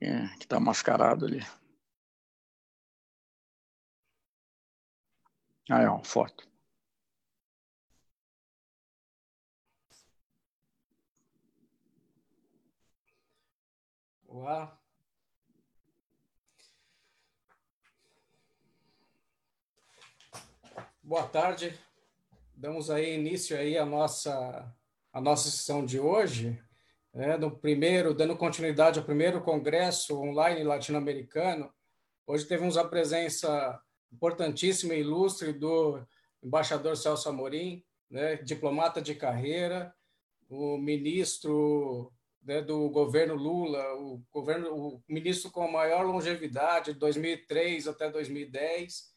É, que está mascarado ali. É uma foto. Olá. Boa tarde. Damos aí início aí a nossa a nossa sessão de hoje, né, no primeiro, dando continuidade ao primeiro congresso online latino-americano. Hoje tivemos a presença importantíssima e ilustre do embaixador Celso Amorim, né, diplomata de carreira, o ministro né, do governo Lula, o governo, o ministro com maior longevidade, de 2003 até 2010,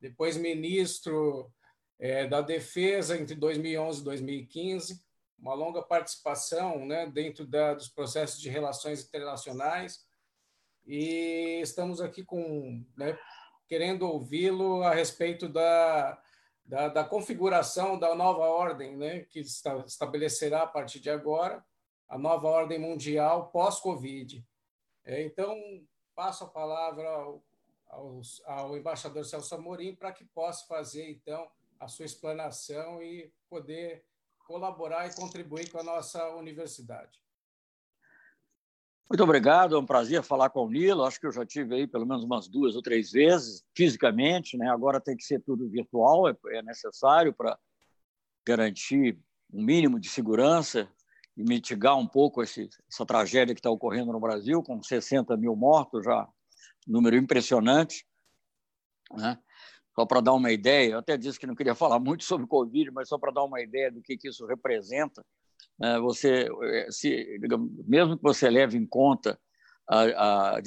depois ministro é, da Defesa entre 2011 e 2015, uma longa participação né, dentro da, dos processos de relações internacionais e estamos aqui com né, querendo ouvi-lo a respeito da, da, da, configuração da nova ordem né, que estabelecerá a partir de agora a nova ordem mundial pós-Covid. É, então, passo a palavra ao, ao, ao embaixador Celso Amorim para que possa fazer, então, a sua explanação e poder colaborar e contribuir com a nossa universidade. Muito obrigado, é um prazer falar com o Nilo. Acho que eu já tive aí pelo menos umas duas ou três vezes, fisicamente, né? agora tem que ser tudo virtual, é, é necessário para garantir um mínimo de segurança e mitigar um pouco esse, essa tragédia que está ocorrendo no Brasil, com 60 mil mortos, já número impressionante. Né? Só para dar uma ideia, eu até disse que não queria falar muito sobre o Covid, mas só para dar uma ideia do que, que isso representa, né? você, eh, se, mesmo que você leve em conta a, a,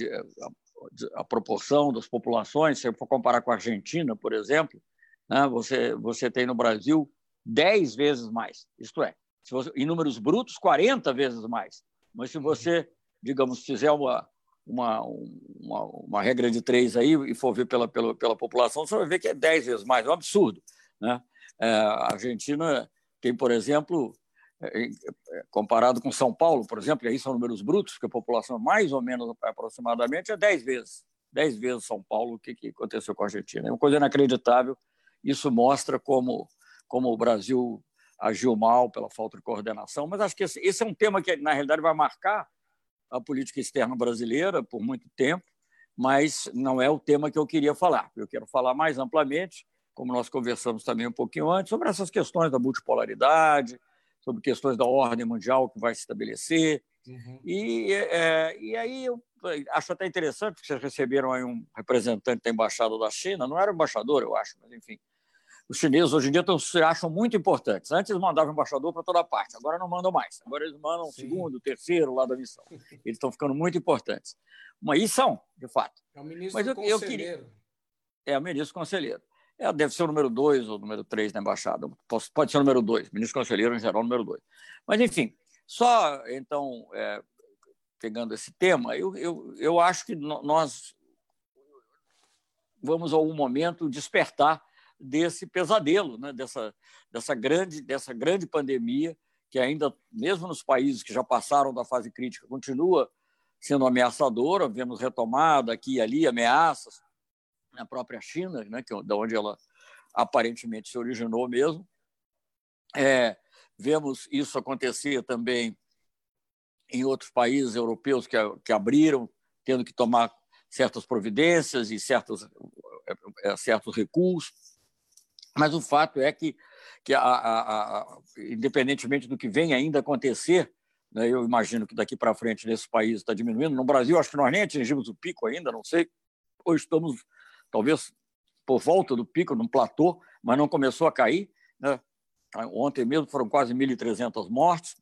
a, proporção das populações, se for comparar com a Argentina, por exemplo, né? você, você tem no Brasil 10 vezes mais, isto é, você, em números brutos, 40 vezes mais. Mas se você, digamos, fizer uma, uma, uma, uma, regra de três aí e for ver pela, pela, pela população, você vai ver que é dez vezes mais, é um absurdo. Né? É, a Argentina tem, por exemplo, é, é, comparado com São Paulo, por exemplo, e aí são números brutos, que a população mais ou menos aproximadamente é dez vezes, dez vezes São Paulo, o que, que aconteceu com a Argentina. É uma coisa inacreditável, isso mostra como, como o Brasil agiu mal pela falta de coordenação, mas acho que esse, esse é um tema que, na realidade, vai marcar a política externa brasileira por muito tempo, mas não é o tema que eu queria falar. Eu quero falar mais amplamente, como nós conversamos também um pouquinho antes, sobre essas questões da multipolaridade, sobre questões da ordem mundial que vai se estabelecer. Uhum. E, é, e aí eu acho até interessante que vocês receberam aí um representante da embaixada da China, não era embaixador, eu acho, mas enfim, os chineses hoje em dia tão, se acham muito importantes. Antes eles mandavam embaixador para toda parte, agora não mandam mais. Agora eles mandam o segundo, terceiro lá da missão. Eles estão ficando muito importantes. Mas e são, de fato. É o ministro Mas eu, conselheiro. Eu queria... É o ministro conselheiro. É, deve ser o número dois ou o número três na embaixada. Pode ser o número dois. Ministro conselheiro, em geral, o número dois. Mas, enfim, só, então, é, pegando esse tema, eu, eu, eu acho que nós vamos, a algum momento, despertar desse pesadelo, né? dessa, dessa, grande, dessa grande pandemia, que ainda, mesmo nos países que já passaram da fase crítica, continua sendo ameaçadora. Vemos retomada aqui e ali ameaças na própria China, né? que, é da onde ela aparentemente se originou mesmo. É, vemos isso acontecer também em outros países europeus que, que abriram, tendo que tomar certas providências e certos, é, é, certos recursos. Mas o fato é que, que a, a, a, independentemente do que vem ainda acontecer, né, eu imagino que daqui para frente nesse país está diminuindo. No Brasil, acho que nós nem atingimos o pico ainda, não sei. Ou estamos, talvez, por volta do pico, num platô, mas não começou a cair. Né? Ontem mesmo foram quase 1.300 mortes.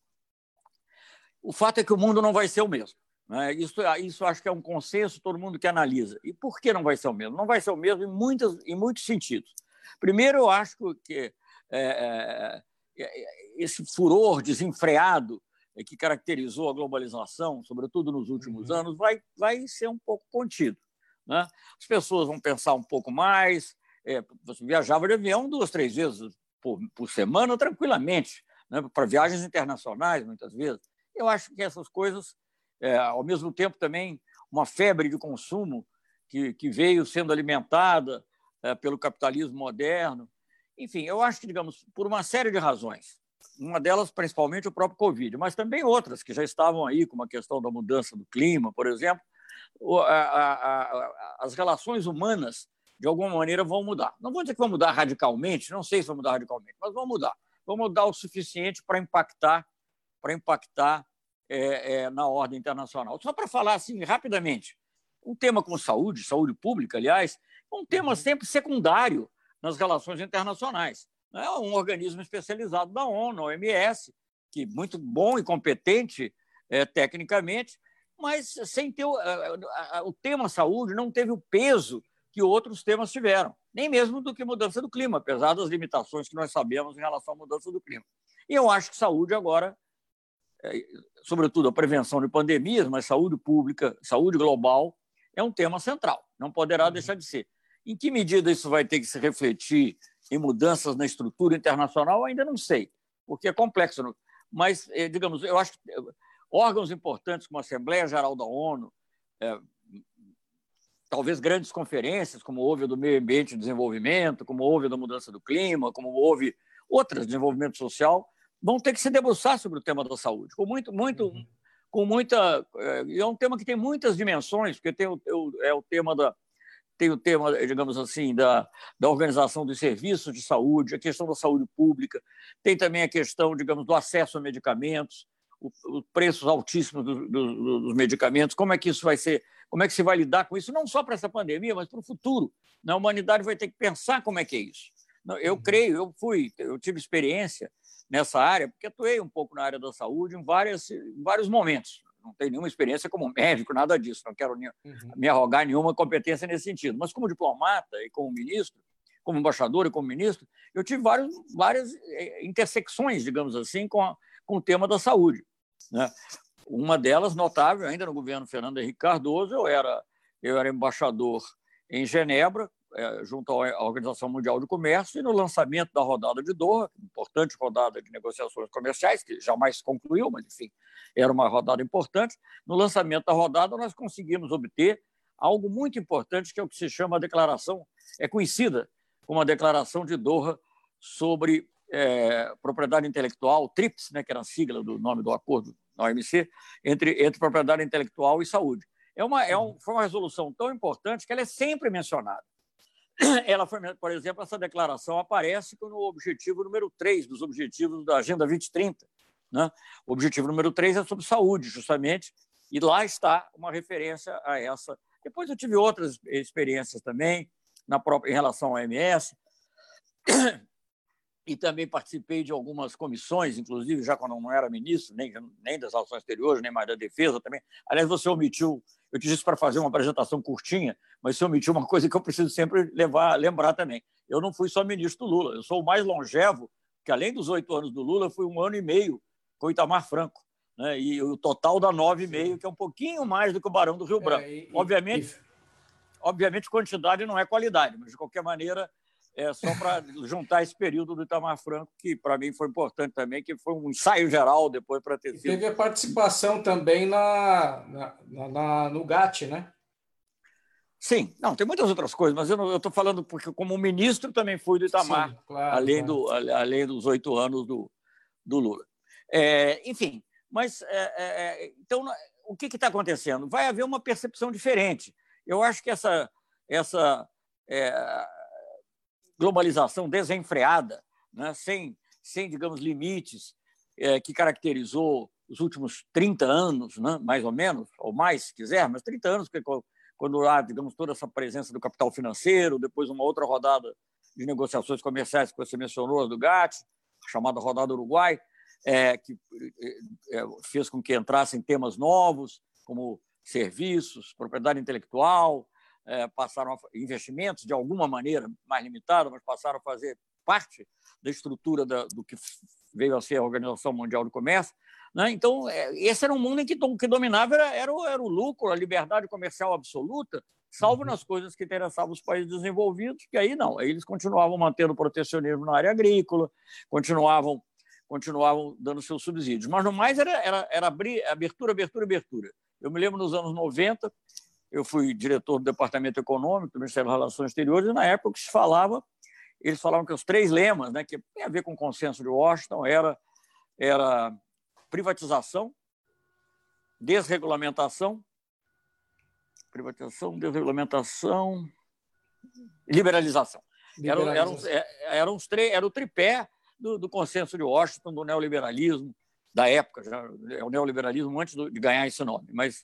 O fato é que o mundo não vai ser o mesmo. Né? Isso, isso acho que é um consenso, todo mundo que analisa. E por que não vai ser o mesmo? Não vai ser o mesmo em, muitas, em muitos sentidos. Primeiro, eu acho que é, é, é, esse furor desenfreado que caracterizou a globalização, sobretudo nos últimos uhum. anos, vai, vai ser um pouco contido. Né? As pessoas vão pensar um pouco mais. É, você viajava de avião duas, três vezes por, por semana tranquilamente, né? para viagens internacionais, muitas vezes. Eu acho que essas coisas, é, ao mesmo tempo, também uma febre de consumo que, que veio sendo alimentada pelo capitalismo moderno. Enfim, eu acho que, digamos, por uma série de razões, uma delas principalmente o próprio Covid, mas também outras que já estavam aí, como a questão da mudança do clima, por exemplo, as relações humanas, de alguma maneira, vão mudar. Não vou dizer que vão mudar radicalmente, não sei se vão mudar radicalmente, mas vão mudar. Vão mudar o suficiente para impactar, para impactar é, é, na ordem internacional. Só para falar assim rapidamente, um tema como saúde, saúde pública, aliás, um tema uhum. sempre secundário nas relações internacionais. É um organismo especializado da ONU, a OMS, que muito bom e competente é, tecnicamente, mas sem ter o, o tema saúde não teve o peso que outros temas tiveram, nem mesmo do que mudança do clima, apesar das limitações que nós sabemos em relação à mudança do clima. E eu acho que saúde agora, é, sobretudo a prevenção de pandemias, mas saúde pública, saúde global, é um tema central, não poderá uhum. deixar de ser. Em que medida isso vai ter que se refletir em mudanças na estrutura internacional, ainda não sei, porque é complexo. Mas, é, digamos, eu acho que é, órgãos importantes como a Assembleia Geral da ONU, é, talvez grandes conferências, como houve do meio ambiente e desenvolvimento, como houve da mudança do clima, como houve outras desenvolvimento social, vão ter que se debruçar sobre o tema da saúde, com muito, muito, uhum. com muita, é, é um tema que tem muitas dimensões, porque tem o, é o tema da tem o tema, digamos assim, da, da organização dos serviços de saúde, a questão da saúde pública, tem também a questão, digamos, do acesso a medicamentos, os preços altíssimos do, do, dos medicamentos, como é que isso vai ser, como é que se vai lidar com isso, não só para essa pandemia, mas para o futuro. A humanidade vai ter que pensar como é que é isso. Eu uhum. creio, eu fui, eu tive experiência nessa área, porque atuei um pouco na área da saúde em, várias, em vários momentos. Não tenho nenhuma experiência como médico, nada disso, não quero uhum. me arrogar nenhuma competência nesse sentido. Mas como diplomata e como ministro, como embaixador e como ministro, eu tive vários, várias eh, intersecções, digamos assim, com, a, com o tema da saúde. Né? Uma delas, notável, ainda no governo Fernando Henrique Cardoso, eu era, eu era embaixador em Genebra, é, junto à Organização Mundial do Comércio, e no lançamento da rodada de Doha, importante rodada de negociações comerciais, que jamais concluiu, mas, enfim, era uma rodada importante. No lançamento da rodada, nós conseguimos obter algo muito importante, que é o que se chama a declaração, é conhecida como a Declaração de Doha sobre é, propriedade intelectual, TRIPS, né, que era a sigla do nome do acordo na OMC, entre, entre propriedade intelectual e saúde. É uma, é um, foi uma resolução tão importante que ela é sempre mencionada. Ela foi, por exemplo, essa declaração aparece no objetivo número 3 dos objetivos da Agenda 2030. Né? O objetivo número 3 é sobre saúde, justamente, e lá está uma referência a essa. Depois eu tive outras experiências também na própria, em relação ao OMS e também participei de algumas comissões, inclusive já quando não era ministro, nem, nem das relações exteriores, nem mais da defesa também. Aliás, você omitiu, eu te disse para fazer uma apresentação curtinha, mas você omitiu uma coisa que eu preciso sempre levar, lembrar também. Eu não fui só ministro do Lula, eu sou o mais longevo, que além dos oito anos do Lula, fui um ano e meio com o Itamar Franco. Né? E o total dá nove e meio, que é um pouquinho mais do que o Barão do Rio é, Branco. É, e, obviamente, e... obviamente, quantidade não é qualidade, mas de qualquer maneira é, só para juntar esse período do Itamar Franco, que para mim foi importante também, que foi um ensaio geral depois para ter sido. Teve a participação também na, na, na, no GAT, né? Sim, não, tem muitas outras coisas, mas eu estou falando porque, como ministro, também fui do Itamar, Sim, claro, além, claro. Do, além dos oito anos do, do Lula. É, enfim, mas é, é, é então o que está acontecendo? Vai haver uma percepção diferente. Eu acho que essa, essa é, globalização desenfreada, né, sem, sem, digamos, limites, é, que caracterizou os últimos 30 anos, né, mais ou menos, ou mais, se quiser, mas 30 anos, quando há, digamos, toda essa presença do capital financeiro, depois uma outra rodada de negociações comerciais que você mencionou, do GATT, chamada rodada Uruguai, é, que é, é, fez com que entrassem temas novos, como serviços, propriedade intelectual, é, passaram a, investimentos de alguma maneira mais limitados, mas passaram a fazer parte da estrutura da, do que veio a ser a Organização Mundial do Comércio. Né? Então, é, esse era um mundo em que que dominava era, era, o, era o lucro, a liberdade comercial absoluta, salvo uhum. nas coisas que interessavam os países desenvolvidos, que aí não, aí eles continuavam mantendo protecionismo na área agrícola, continuavam continuavam dando seus subsídios. Mas, no mais, era, era, era abrir, abertura, abertura, abertura. Eu me lembro nos anos 90, eu fui diretor do Departamento Econômico do Ministério das Relações Exteriores, e na época se falava, eles falavam que os três lemas, né, que tem a ver com o consenso de Washington, era, era privatização, desregulamentação, privatização, desregulamentação, liberalização. liberalização. Eram, eram, eram os três, era o tripé do, do, consenso de Washington, do neoliberalismo da época, já, é o neoliberalismo antes de ganhar esse nome. Mas,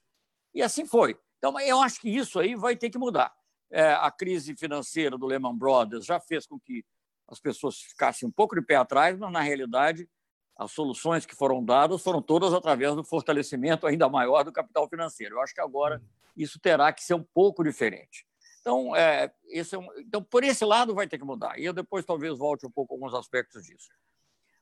e assim foi. Então, eu acho que isso aí vai ter que mudar. É, a crise financeira do Lehman Brothers já fez com que as pessoas ficassem um pouco de pé atrás, mas, na realidade, as soluções que foram dadas foram todas através do fortalecimento ainda maior do capital financeiro. Eu acho que agora isso terá que ser um pouco diferente. Então, é, esse é um, então, por esse lado vai ter que mudar. E eu depois talvez volte um pouco alguns aspectos disso.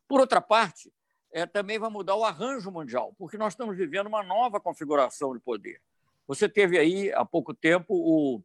Por outra parte, é, também vai mudar o arranjo mundial, porque nós estamos vivendo uma nova configuração de poder. Você teve aí, há pouco tempo, o,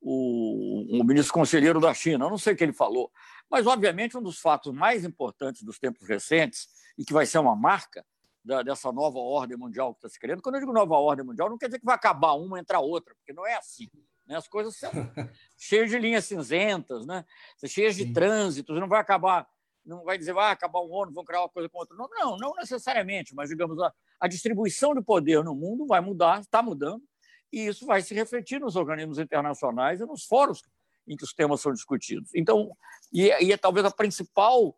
o, o ministro conselheiro da China, eu não sei o que ele falou, mas, obviamente, um dos fatos mais importantes dos tempos recentes, e que vai ser uma marca da, dessa nova ordem mundial que está se criando, quando eu digo nova ordem mundial, não quer dizer que vai acabar uma entrar outra, porque não é assim. Né? As coisas são cheias de linhas cinzentas, né? cheias de trânsito, não vai acabar não vai dizer vai acabar um ano, vão criar uma coisa com outro. Não, não, não necessariamente, mas digamos a, a distribuição de poder no mundo vai mudar, está mudando, e isso vai se refletir nos organismos internacionais e nos fóruns em que os temas são discutidos. Então, e, e é talvez a principal,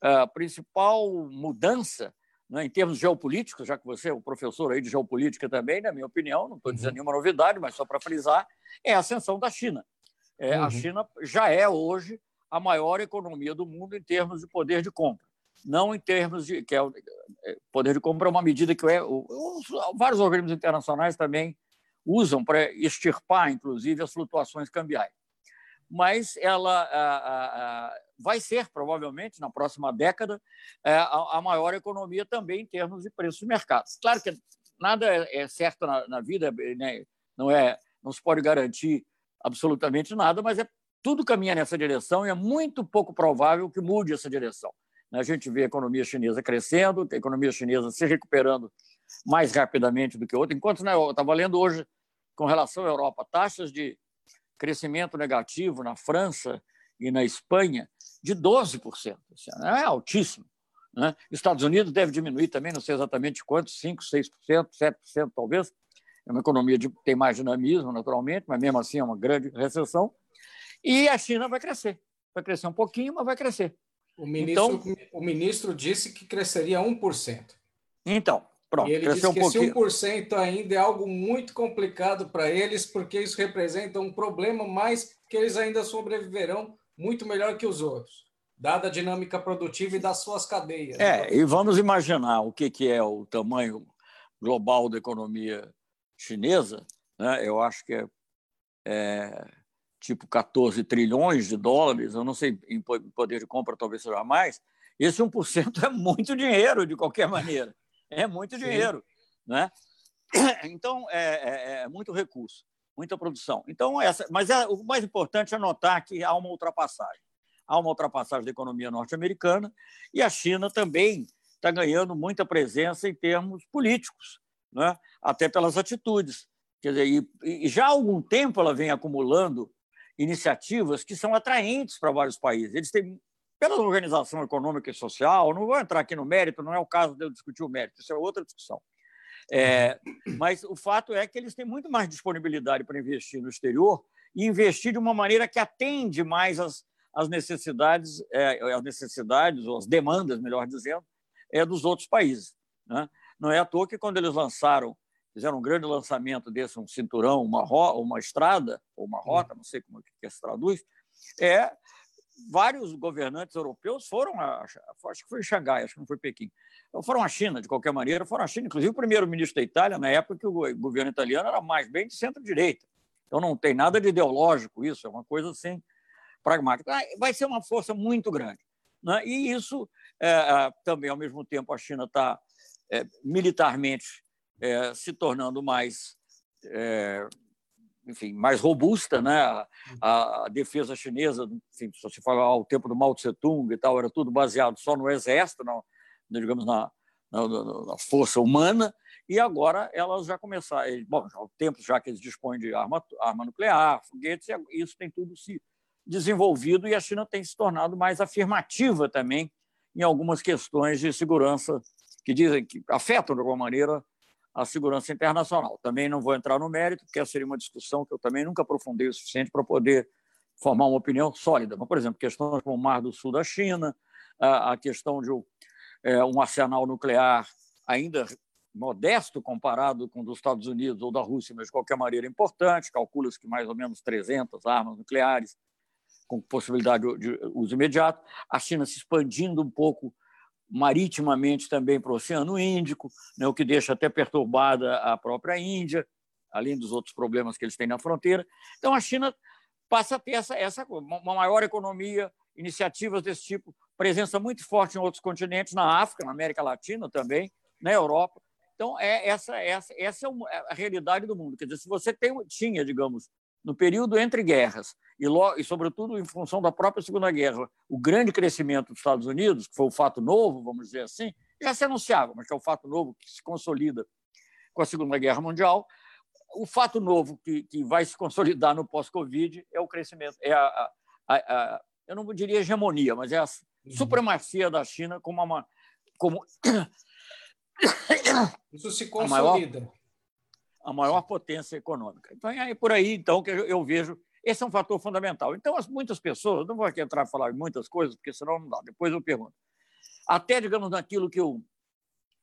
a principal mudança né, em termos geopolíticos, já que você é o professor aí de geopolítica também, na minha opinião, não estou dizendo uhum. nenhuma novidade, mas só para frisar, é a ascensão da China. É, uhum. A China já é hoje a maior economia do mundo em termos de poder de compra, não em termos de que é o é, poder de compra é uma medida que é, os, vários organismos internacionais também usam para extirpar, inclusive, as flutuações cambiais. Mas ela vai ser, provavelmente, na próxima década, é, a, maior economia também em termos de preços de mercado. Claro que nada é, é certo na, na vida, né? não, é, não se pode garantir absolutamente nada, mas é, tudo caminha nessa direção e é muito pouco provável que mude essa direção. A gente vê a economia chinesa crescendo, a economia chinesa se recuperando mais rapidamente do que outra, enquanto né, eu estava lendo hoje com relação à Europa, taxas de crescimento negativo na França e na Espanha de 12%. É altíssimo. Né? Estados Unidos deve diminuir também, não sei exatamente quanto, 5%, 6%, 7% talvez. É uma economia que tem mais dinamismo, naturalmente, mas mesmo assim é uma grande recessão. E a China vai crescer. Vai crescer um pouquinho, mas vai crescer. O ministro, então, o ministro disse que cresceria 1%. Então, Pronto, e ele disse um que pouquinho. esse 1% ainda é algo muito complicado para eles, porque isso representa um problema, mas que eles ainda sobreviverão muito melhor que os outros, dada a dinâmica produtiva e das suas cadeias. É, e vamos imaginar o que, que é o tamanho global da economia chinesa, né? eu acho que é, é tipo 14 trilhões de dólares, eu não sei, em poder de compra talvez seja mais, esse 1% é muito dinheiro, de qualquer maneira. É muito Sim. dinheiro. Né? Então, é, é, é, muito recurso, muita produção. Então, essa, mas é, o mais importante é notar que há uma ultrapassagem. Há uma ultrapassagem da economia norte-americana e a China também está ganhando muita presença em termos políticos, né? até pelas atitudes. Quer dizer, e, e já há algum tempo ela vem acumulando iniciativas que são atraentes para vários países. Eles têm pela organização econômica e social, não vou entrar aqui no mérito, não é o caso de eu discutir o mérito, isso é outra discussão. É, mas o fato é que eles têm muito mais disponibilidade para investir no exterior e investir de uma maneira que atende mais às, às necessidades, é, às necessidades, ou as demandas, melhor dizendo, é, dos outros países. Né? Não é à toa que quando eles lançaram, fizeram um grande lançamento desse, um cinturão, uma, ro uma estrada, ou uma rota, não sei como que se traduz, é vários governantes europeus foram a, acho que foi Xangai, acho que não foi Pequim, foram à China, de qualquer maneira, foram à China, inclusive o primeiro-ministro da Itália, na época que o governo italiano era mais bem de centro-direita. Então não tem nada de ideológico isso, é uma coisa assim pragmática. Ah, vai ser uma força muito grande. Né? E isso é, também, ao mesmo tempo, a China está é, militarmente é, se tornando mais é, enfim, mais robusta, né? A, a defesa chinesa, enfim, se você falar ao tempo do Mao Tse Tung e tal, era tudo baseado só no exército, no, digamos na, na, força humana, e agora elas já começaram. Bom, já há tempo já que eles dispõem de arma, arma nuclear, foguetes, isso tem tudo se desenvolvido e a China tem se tornado mais afirmativa também em algumas questões de segurança que dizem que afetam de alguma maneira a segurança internacional. Também não vou entrar no mérito, porque essa seria uma discussão que eu também nunca aprofundei o suficiente para poder formar uma opinião sólida. Mas, por exemplo, questões como o Mar do Sul da China, a questão de é, um arsenal nuclear ainda modesto comparado com o dos Estados Unidos ou da Rússia, mas de qualquer maneira importante, calcula-se que mais ou menos 300 armas nucleares com possibilidade de uso imediato, a China se expandindo um pouco maritimamente também para o Oceano Índico, né, o que deixa até perturbada a própria Índia, além dos outros problemas que eles têm na fronteira. Então, a China passa a ter essa, essa uma maior economia, iniciativas desse tipo, presença muito forte em outros continentes, na África, na América Latina também, na Europa. Então, é essa, essa, essa é, é a realidade do mundo. Quer dizer, se você tem, tinha, digamos, no período entre guerras, e, e, sobretudo em função da própria Segunda Guerra, o grande crescimento dos Estados Unidos, que foi o fato novo, vamos dizer assim, já se anunciava, mas que é o fato novo que se consolida com a Segunda Guerra Mundial. O fato novo que, que vai se consolidar no pós-Covid é o crescimento, é a, a, a, eu não diria hegemonia, mas é a uhum. supremacia da China como uma. Como... Isso se consolida. Maior, a maior potência econômica. Então, é por aí então, que eu vejo esse é um fator fundamental. Então, as, muitas pessoas, não vou aqui entrar e falar muitas coisas, porque senão não dá, depois eu pergunto. Até, digamos, naquilo que o,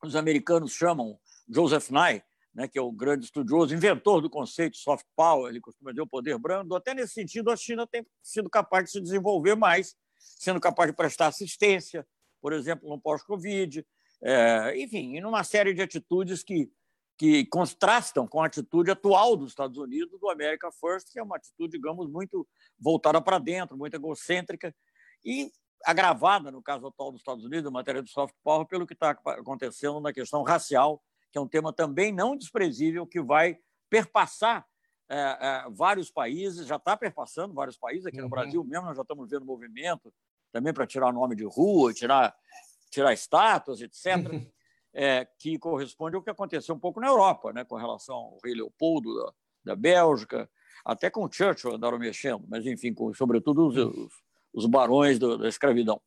os americanos chamam Joseph Nye, né, que é o grande estudioso, inventor do conceito soft power, ele costuma dizer o poder brando, até nesse sentido a China tem sido capaz de se desenvolver mais, sendo capaz de prestar assistência, por exemplo, no pós-Covid, é, enfim, em uma série de atitudes que que contrastam com a atitude atual dos Estados Unidos, do America First, que é uma atitude, digamos, muito voltada para dentro, muito egocêntrica e agravada, no caso atual dos Estados Unidos, em matéria de soft power, pelo que está acontecendo na questão racial, que é um tema também não desprezível, que vai perpassar é, é, vários países, já está perpassando vários países, aqui no uhum. Brasil mesmo, nós já estamos vendo movimento também para tirar nome de rua, tirar, tirar estátuas, etc. é, que corresponde ao que aconteceu um pouco na Europa, né, com relação ao rei Leopoldo da, da Bélgica, até com Churchill andaram mexendo, mas, enfim, com, sobretudo os, os, os barões do, da escravidão,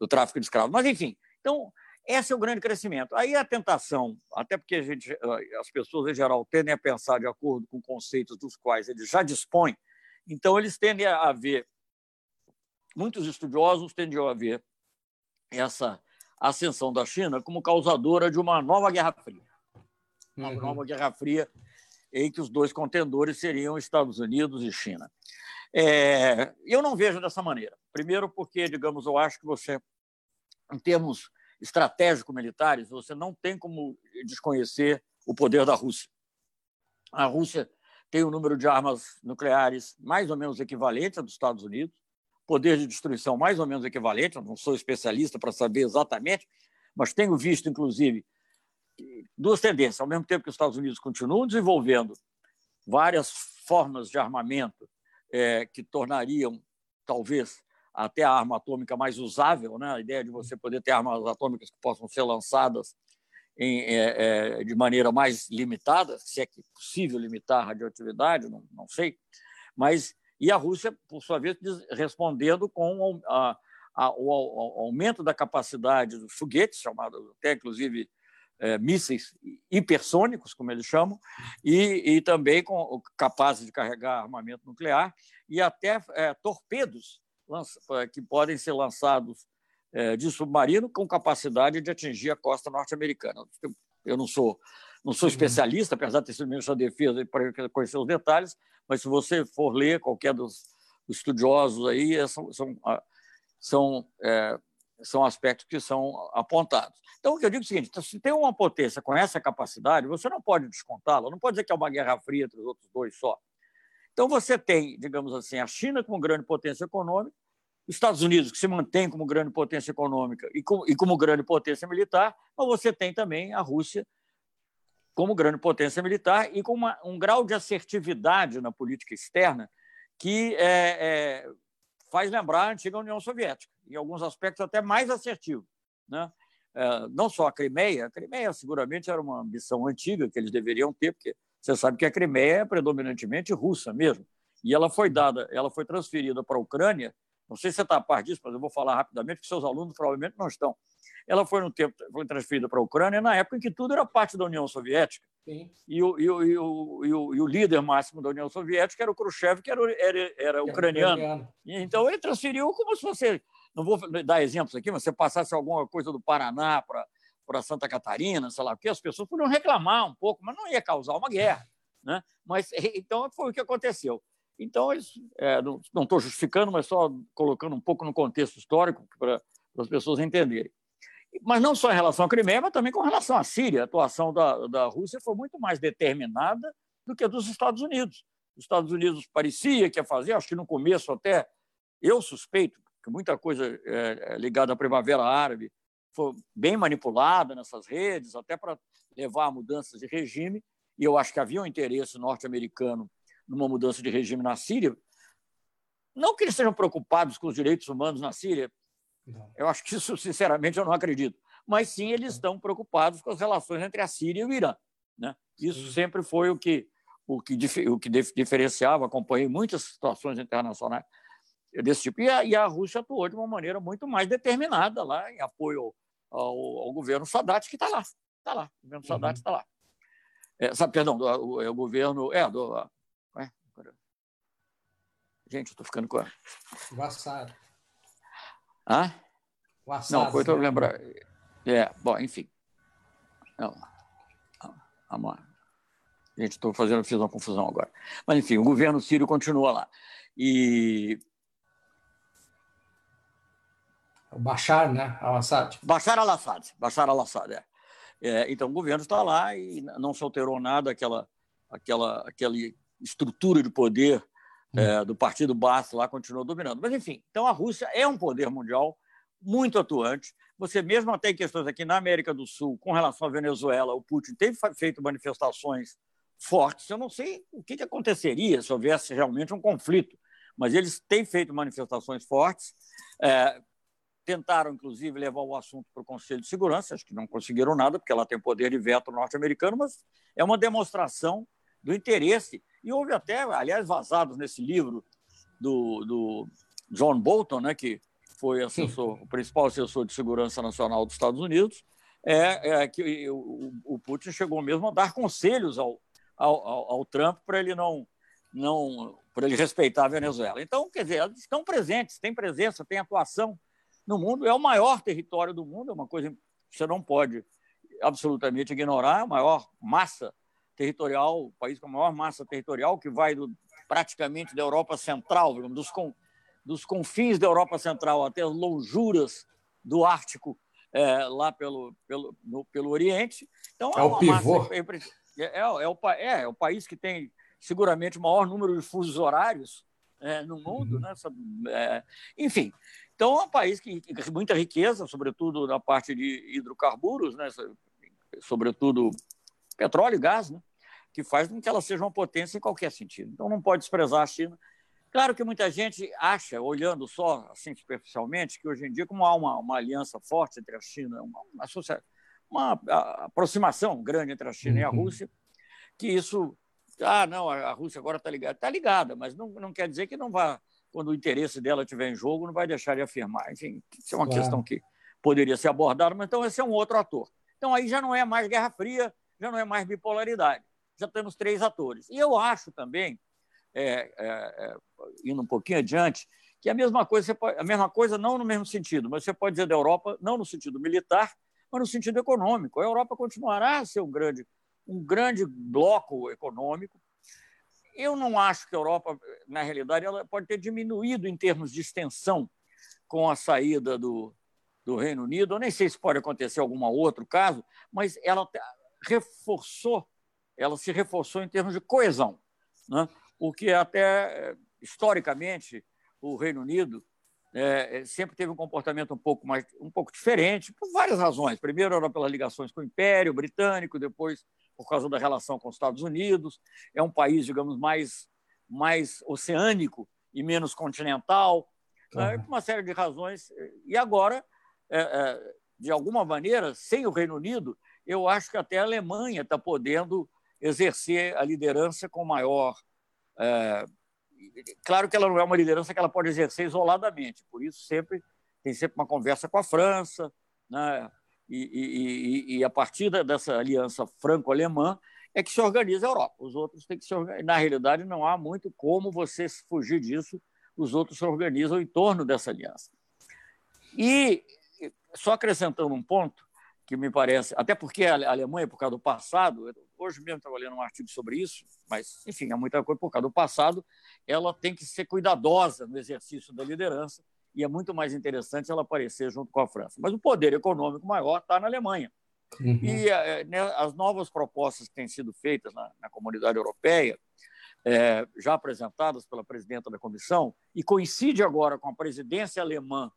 do tráfico de escravos. Mas, enfim, então, esse é o grande crescimento. Aí a tentação, até porque gente, as pessoas em geral tendem a pensar de acordo com conceitos dos quais eles já dispõem, então eles tendem a ver, muitos estudiosos tendem a ver essa a ascensão da China como causadora de uma nova Guerra Fria. Uma uhum. nova Guerra Fria em que os dois contendores seriam Estados Unidos e China. É, eu não vejo dessa maneira. Primeiro, porque, digamos, eu acho que você, em termos estratégico-militares, você não tem como desconhecer o poder da Rússia. A Rússia tem um número de armas nucleares mais ou menos equivalente ao dos Estados Unidos poder de destruição mais ou menos equivalente, eu não sou especialista para saber exatamente, mas tenho visto, inclusive, duas tendências. Ao mesmo tempo que os Estados Unidos continuam desenvolvendo várias formas de armamento é, que tornariam, talvez, até a arma atômica mais usável, né? a ideia de você poder ter armas atômicas que possam ser lançadas em, é, é, de maneira mais limitada, se é que possível limitar a radioatividade, não, não sei, mas e a Rússia, por sua vez, respondendo com a, a, o, o, aumento da capacidade dos foguetes, chamados até inclusive é, mísseis hipersônicos, como eles chamam, e, e também com, capazes de carregar armamento nuclear e até é, torpedos lança, que podem ser lançados é, de submarino com capacidade de atingir a costa norte-americana. Eu não sou não sou uhum. especialista, apesar de ter sido ministro da Defesa para conhecer os detalhes, mas se você for ler qualquer dos estudiosos aí, é, são, são, ah, são, é, são aspectos que são apontados. Então, o que eu digo é o seguinte: se tem uma potência com essa capacidade, você não pode descontá-la, não pode dizer que é uma guerra fria entre os outros dois só. Então, você tem, digamos assim, a China como grande potência econômica, Estados Unidos, que se mantém como grande potência econômica e como, e como grande potência militar, mas você tem também a Rússia como grande potência militar e com uma, um grau de assertividade na política externa que é, é, faz lembrar a antiga União Soviética, em alguns aspectos até mais assertivo. Né? é, não só a Crimeia, a Crimeia seguramente era uma ambição antiga que eles deveriam ter, porque você sabe que a Crimeia é predominantemente russa mesmo. E ela foi dada, ela foi transferida para a Ucrânia. Não sei se você está a par disso, mas eu vou falar rapidamente, porque seus alunos provavelmente não estão. Ela foi no tempo foi transferida para a Ucrânia na época em que tudo era parte da União Soviética. E o, e, o, e, o, e, o, e o líder máximo da União Soviética era o Khrushchev, que era, era, era ucraniano. ucraniano. Então ele transferiu como se você, não vou dar exemplos aqui, mas você passasse alguma coisa do Paraná para para Santa Catarina, sei lá o que, as pessoas podiam reclamar um pouco, mas não ia causar uma guerra. Né? Mas então foi o que aconteceu. Então, é, não estou justificando, mas só colocando um pouco no contexto histórico para as pessoas entenderem. Mas não só em relação à Crimeia, mas também com relação à Síria. A atuação da, da Rússia foi muito mais determinada do que a dos Estados Unidos. Os Estados Unidos parecia que ia fazer, acho que no começo até, eu suspeito, que muita coisa é, é ligada à Primavera Árabe foi bem manipulada nessas redes, até para levar a mudanças de regime, e eu acho que havia um interesse norte-americano numa mudança de regime na Síria. Não que eles estejam preocupados com os direitos humanos na Síria, não. eu acho que isso, sinceramente, eu não acredito. Mas sim, eles estão preocupados com as relações entre a Síria e o Irã. Né? Isso sim. sempre foi o que, o que, o que diferenciava. Acompanhei muitas situações internacionais desse tipo. E a, e a Rússia atuou de uma maneira muito mais determinada lá em apoio ao, ao governo Sadat, que está lá. Está lá. O governo Sadat está uhum. lá. É, sabe, perdão, do, o, é o governo. É, do. É, gente, eu estou ficando com a. O Assad. Hã? O Assad. Não, foi né? lembrar. É, bom, enfim. Não. Amor. Gente, estou fazendo, fiz uma confusão agora. Mas, enfim, o governo sírio continua lá. E O Bashar, né? Al-Assad. Bashar al-Assad. Bashar al-Assad, é. é. Então, o governo está lá e não se alterou nada aquela, aquela, aquela estrutura de poder. É, do partido Baath lá continuou dominando. Mas, enfim, então a Rússia é um poder mundial muito atuante. Você mesmo até em questões aqui na América do Sul, com relação à Venezuela, o Putin tem feito manifestações fortes. Eu não sei o que, que aconteceria se houvesse realmente um conflito, mas eles têm feito manifestações fortes. É, Tentaram, inclusive, levar o assunto para o Conselho de Segurança, acho que não conseguiram nada, porque ela tem poder de veto norte-americano, mas é uma demonstração do interesse. E houve até, aliás, vazados nesse livro do, do John Bolton, né, que foi assessor, o principal assessor de segurança nacional dos Estados Unidos, é, é que o, o, Putin chegou mesmo a dar conselhos ao, ao, ao, ao Trump para ele não, não para ele respeitar a Venezuela. Então, quer dizer, eles estão presentes, têm presença, têm atuação no mundo. É o maior território do mundo, é uma coisa que você não pode absolutamente ignorar, é a maior massa territorial, o país com a maior massa territorial, que vai do, praticamente da Europa Central, dos, com, dos confins da Europa Central até as lonjuras do Ártico, é, lá pelo, pelo, no, pelo Oriente. Então, é, é o pivô. Massa, é, é, é, o, é, é o país que tem seguramente o maior número de fusos horários é, no mundo. Uhum. Né? É, enfim, então, é um país que tem muita riqueza, sobretudo na parte de hidrocarburos, né? sobretudo petróleo e gás, né? Que faz com que ela seja uma potência em qualquer sentido. Então, não pode desprezar a China. Claro que muita gente acha, olhando só assim superficialmente, que hoje em dia, como há uma, uma aliança forte entre a China, uma, uma, uma aproximação grande entre a China uhum. e a uhum. Rússia, que isso. Ah, não, a Rússia agora está ligada. Está ligada, mas não, não quer dizer que não vá quando o interesse dela estiver em jogo, não vai deixar de afirmar. Enfim, isso é uma claro. questão que poderia ser abordada, mas então esse é um outro ator. Então aí já não é mais Guerra Fria, já não é mais bipolaridade. Já temos três atores. E eu acho também, é, é, é, indo um pouquinho adiante, que a mesma coisa, pode, a mesma coisa não no mesmo sentido, mas você pode dizer da Europa, não no sentido militar, mas no sentido econômico. A Europa continuará a ser um grande, um grande bloco econômico, eu não acho que a Europa, na realidade, ela pode ter diminuído em termos de extensão com a saída do, do Reino Unido. Eu nem sei se pode acontecer algum outro caso, mas ela reforçou, ela se reforçou em termos de coesão, né? o que até historicamente o Reino Unido é, sempre teve um comportamento um pouco mais um pouco diferente por várias razões. Primeiro era pelas ligações com o Império Britânico, depois por causa da relação com os Estados Unidos. É um país, digamos, mais, mais oceânico e menos continental, uhum. né, por uma série de razões. E agora, é, é, de alguma maneira, sem o Reino Unido, eu acho que até a Alemanha está podendo exercer a liderança com maior. É... Claro que ela não é uma liderança que ela pode exercer isoladamente, por isso sempre tem sempre uma conversa com a França, né? e, e, e, e a partir dessa aliança franco-alemã é que se organiza a Europa. Os outros têm que se organizar. Na realidade, não há muito como você fugir disso. Os outros se organizam em torno dessa aliança. E só acrescentando um ponto que me parece, até porque a Alemanha, por causa do passado, hoje mesmo estava lendo um artigo sobre isso, mas, enfim, há muita coisa por causa do passado, ela tem que ser cuidadosa no exercício da liderança e é muito mais interessante ela aparecer junto com a França. Mas o poder econômico maior está na Alemanha. Uhum. E é, né, as novas propostas que têm sido feitas na, na comunidade europeia, é, já apresentadas pela presidenta da comissão, e coincide agora com a presidência alemã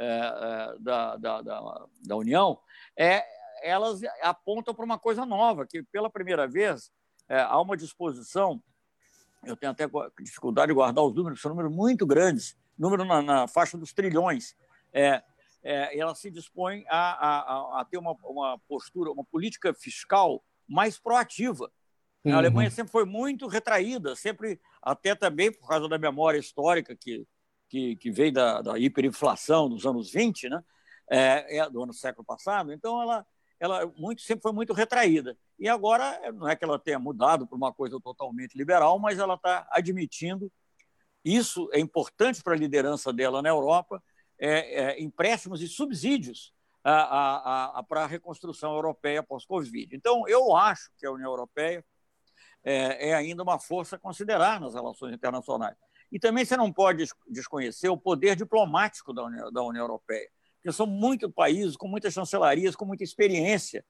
é, é da, da, da, da, União, é, elas apontam para uma coisa nova, que pela primeira vez é, há uma disposição, eu tenho até dificuldade de guardar os números, são números muito grandes, número na, na faixa dos trilhões. É, é, ela se dispõe a, a, a ter uma, uma, postura, uma política fiscal mais proativa. Uhum. A Alemanha sempre foi muito retraída, sempre, até também por causa da memória histórica que, que, que veio da, da hiperinflação dos anos 20, né? É, é, do ano século passado. Então, ela, ela muito, sempre foi muito retraída. E agora, não é que ela tenha mudado para uma coisa totalmente liberal, mas ela está admitindo isso é importante para a liderança dela na Europa, é, é, empréstimos e subsídios para a reconstrução europeia pós-Covid. Então, eu acho que a União Europeia é, é, ainda uma força a considerar nas relações internacionais. E também você não pode desconhecer o poder diplomático da União, da União Europeia, porque são muitos países com muitas chancelarias, com muita experiência.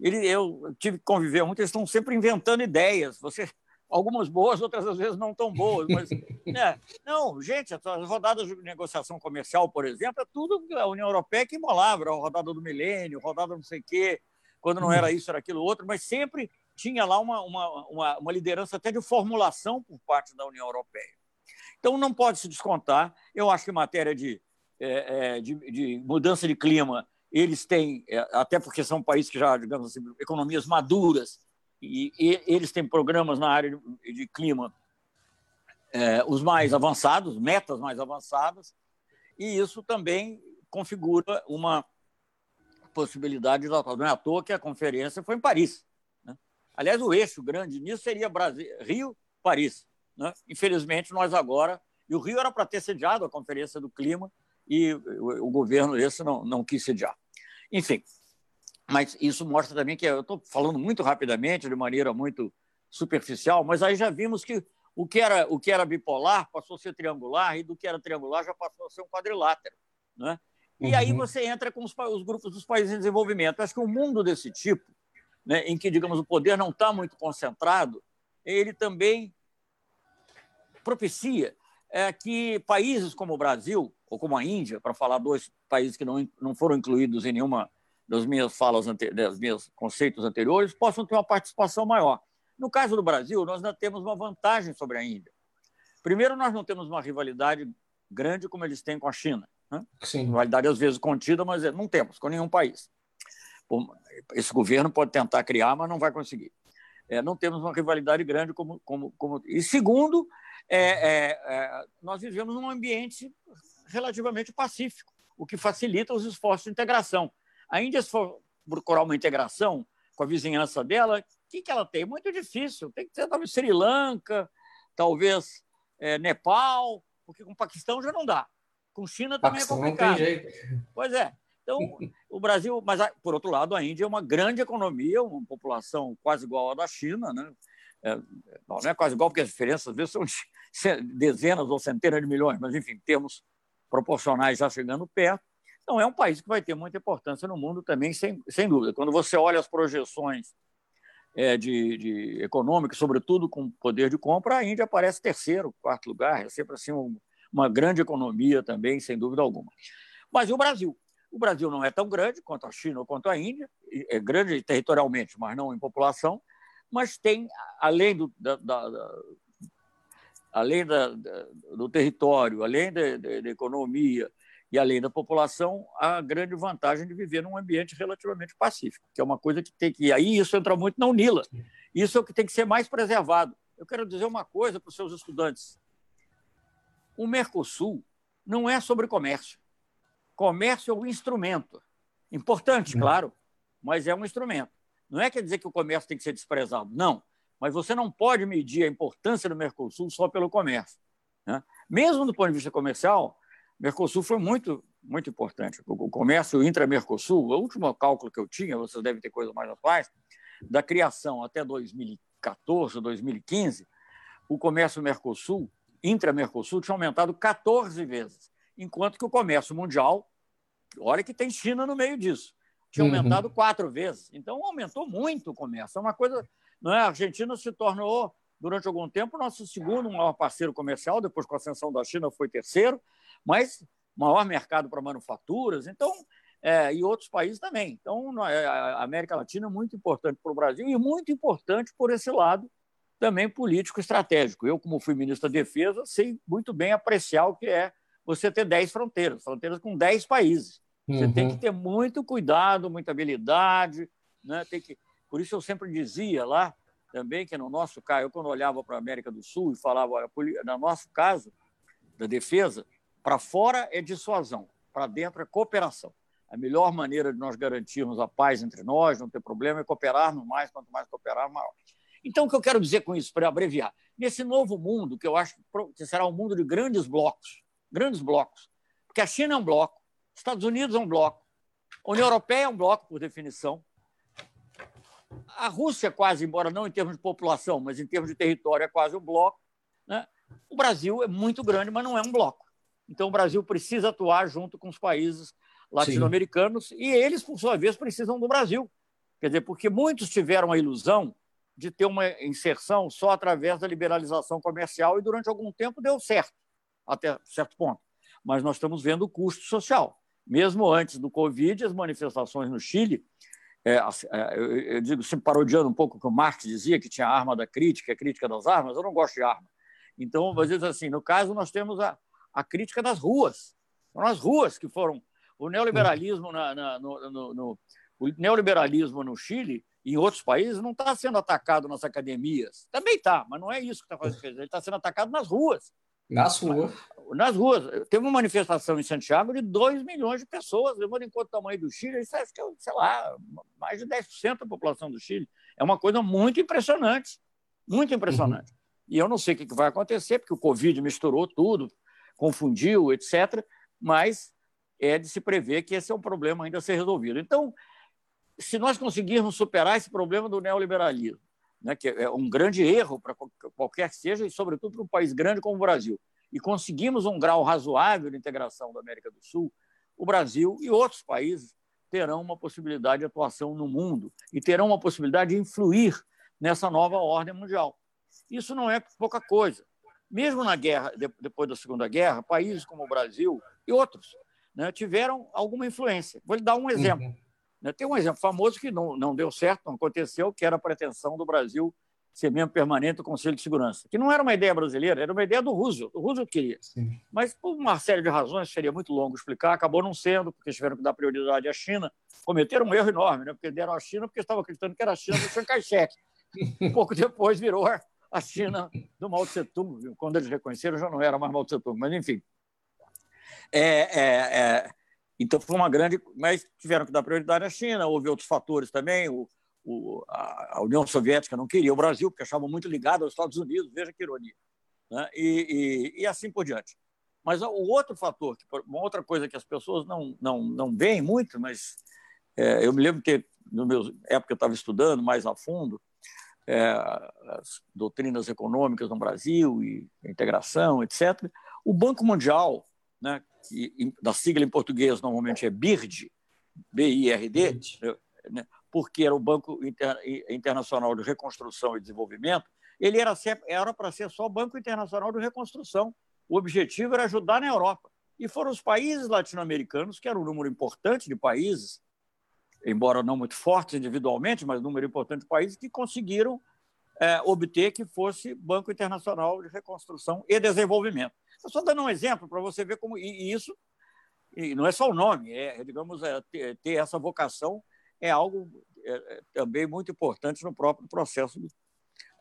Ele, eu tive que conviver muito, eles estão sempre inventando ideias. Você algumas boas, outras às vezes não tão boas. Mas, né? Não, gente, as rodadas de negociação comercial, por exemplo, é tudo a União Europeia que molava, a rodada do milênio, rodada não sei o quê, quando não era isso, era aquilo outro, mas sempre tinha lá uma, uma, uma, uma liderança até de formulação por parte da União Europeia. Então, não pode se descontar. Eu acho que em matéria de, é, é de, de mudança de clima, eles têm, é, até porque são países que já, digamos assim, economias maduras, e, e eles têm programas na área de, de clima é, os mais avançados, metas mais avançadas, e isso também configura uma possibilidade de Não é à toa que a conferência foi em Paris. Né? Aliás, o eixo grande nisso seria Brasil, Rio, Paris. Né? Infelizmente, nós agora. E o Rio era para ter sediado a Conferência do Clima e o, o governo esse não, não quis sediar. Enfim, mas isso mostra também que eu estou falando muito rapidamente, de maneira muito superficial, mas aí já vimos que o que era, o que era bipolar passou a ser triangular e do que era triangular já passou a ser um quadrilátero. Né? E uhum. aí você entra com os, os, grupos dos países em desenvolvimento. Acho que um mundo desse tipo, né, em que, digamos, o poder não está muito concentrado, ele também propicia é, que países como o Brasil, ou como a Índia, para falar dois países que não, não foram incluídos em nenhuma das minhas falas, das meus conceitos anteriores, possam ter uma participação maior. No caso do Brasil, nós ainda temos uma vantagem sobre a Índia. Primeiro, nós não temos uma rivalidade grande como eles têm com a China. Né? Sim. Rivalidade às vezes contida, mas não temos com nenhum país. Esse governo pode tentar criar, mas não vai conseguir. É, não temos uma rivalidade grande como. como, como... E segundo, é, é, é, nós vivemos num ambiente relativamente pacífico, o que facilita os esforços de integração. A Índia, se for procurar uma integração com a vizinhança dela, o que, que ela tem? Muito difícil. Tem que ser talvez Sri Lanka, talvez é, Nepal, porque com o Paquistão já não dá. Com China também é Paquistão é complicado. Não tem jeito. Pois é. Então, o Brasil, mas por outro lado, a Índia é uma grande economia, uma população quase igual à da China, né? É, não é quase igual, porque as diferenças às vezes são de dezenas ou centenas de milhões, mas enfim, termos proporcionais já chegando perto. Então, é um país que vai ter muita importância no mundo também, sem, sem dúvida. Quando você olha as projeções é, de, de econômicas, sobretudo com poder de compra, a Índia aparece terceiro, quarto lugar, é sempre assim um, uma grande economia também, sem dúvida alguma. Mas e o Brasil? O Brasil não é tão grande quanto a China ou quanto a Índia, é grande territorialmente, mas não em população, mas tem, além do, da, da, da além da, do território, além da, da economia, e além da população, a grande vantagem de viver num ambiente relativamente pacífico, que é uma coisa que tem que. Aí isso entra muito na UNILA. Isso é o que tem que ser mais preservado. Eu quero dizer uma coisa para os seus estudantes. O Mercosul não é sobre comércio. Comércio é um instrumento. Importante, claro, mas é um instrumento. Não é quer dizer que o comércio tem que ser desprezado, não. Mas você não pode medir a importância do Mercosul só pelo comércio. Né? Mesmo do ponto de vista comercial, o Mercosul foi muito, muito importante. O comércio intra-Mercosul, o último cálculo que eu tinha, vocês devem ter coisa mais atuais, da criação até 2014, 2015, o comércio Mercosul, intra-Mercosul, tinha aumentado 14 vezes, enquanto que o comércio mundial, olha que tem China no meio disso, tinha uhum. aumentado uhum. quatro vezes. Então, aumentou muito o comércio. É uma coisa. Não é? A Argentina se tornou, durante algum tempo, nosso segundo maior parceiro comercial, depois com a ascensão da China foi terceiro, mas maior mercado para manufaturas. Então, é, e outros países também. Então, é, a América Latina é muito importante para o Brasil e muito importante por esse lado também político estratégico. Eu, como fui ministro da Defesa, sei muito bem apreciar o que é você ter 10 fronteiras, fronteiras com 10 países. Você uhum. tem que ter muito cuidado, muita habilidade. Né? Tem que... Por isso eu sempre dizia lá também que no nosso caso, eu quando olhava para a América do Sul e falava, no nosso caso da defesa, para fora é dissuasão, para dentro é cooperação. A melhor maneira de nós garantirmos a paz entre nós, não ter problema, é cooperarmos mais, quanto mais cooperarmos, maior. Então, o que eu quero dizer com isso, para abreviar? Nesse novo mundo, que eu acho que será um mundo de grandes blocos, grandes blocos, porque a China é um bloco, Estados Unidos é um bloco. A União Europeia é um bloco, por definição. A Rússia, quase, embora não em termos de população, mas em termos de território, é quase um bloco. Né? O Brasil é muito grande, mas não é um bloco. Então, o Brasil precisa atuar junto com os países latino-americanos e eles, por sua vez, precisam do Brasil. Quer dizer, porque muitos tiveram a ilusão de ter uma inserção só através da liberalização comercial e, durante algum tempo, deu certo, até certo ponto. Mas nós estamos vendo o custo social mesmo antes do Covid, as manifestações no Chile, é, é, eu, digo, sempre parodiando um pouco o que o Marx dizia, que tinha a arma da crítica, a crítica das armas, eu não gosto de arma. Então, às vezes, assim, no caso, nós temos a, a crítica das ruas. São as ruas que foram. O neoliberalismo, na, na, no, no, no, o neoliberalismo no Chile e em outros países não está sendo atacado nas academias. Também está, mas não é isso que está fazendo. Ele está sendo atacado nas ruas. Nas ruas. Nas ruas. Teve uma manifestação em Santiago de 2 milhões de pessoas, levando em conta o tamanho do Chile, isso acho que é, sei lá, mais de 10% da população do Chile. É uma coisa muito impressionante, muito impressionante. Uhum. E eu não sei o que vai acontecer, porque o Covid misturou tudo, confundiu, etc., mas é de se prever que esse é um problema ainda a ser resolvido. Então, se nós conseguirmos superar esse problema do neoliberalismo, né, que é um grande erro para qualquer que seja, e sobretudo para um país grande como o Brasil. E conseguimos um grau razoável de integração da América do Sul, o Brasil e outros países terão uma possibilidade de atuação no mundo e terão uma possibilidade de influir nessa nova ordem mundial. Isso não é pouca coisa. Mesmo na guerra, depois da Segunda Guerra, países como o Brasil e outros né, tiveram alguma influência. Vou lhe dar um exemplo. Uhum. Né? Tem um exemplo famoso que não, não deu certo, não aconteceu, que era a pretensão do Brasil ser membro permanente do Conselho de Segurança, que não era uma ideia brasileira, era uma ideia do Roosevelt. O Roosevelt queria. Sim. Mas, por uma série de razões, seria muito longo explicar, acabou não sendo, porque tiveram que dar prioridade à China. Cometeram um erro enorme, né? porque deram à China porque estavam acreditando que era a China do Chiang Kai-shek. Pouco depois virou a China do Mao Tse-tung. Quando eles reconheceram, já não era mais Mao Tse-tung, mas enfim. É, é, é, então, foi uma grande. Mas tiveram que dar prioridade à China, houve outros fatores também. O, o, a, União Soviética não queria o Brasil, porque achava muito ligado aos Estados Unidos, veja que ironia. Né? E, e, e, assim por diante. Mas o outro fator, uma outra coisa que as pessoas não, não, não veem muito, mas é, eu me lembro que, meu época, eu estava estudando mais a fundo é, as doutrinas econômicas no Brasil e integração, etc. O Banco Mundial, né, que, da sigla em português normalmente é BIRD, B-I-R-D, né, porque era o Banco Internacional de Reconstrução e Desenvolvimento, ele era para ser só Banco Internacional de Reconstrução. O objetivo era ajudar na Europa. E foram os países latino-americanos, que era um número importante de países, embora não muito fortes individualmente, mas um número importante de países, que conseguiram é, obter que fosse Banco Internacional de Reconstrução e Desenvolvimento. Estou só dando um exemplo para você ver como. E isso e não é só o nome, é, digamos, é, ter, ter essa vocação é algo é, é, também muito importante no próprio processo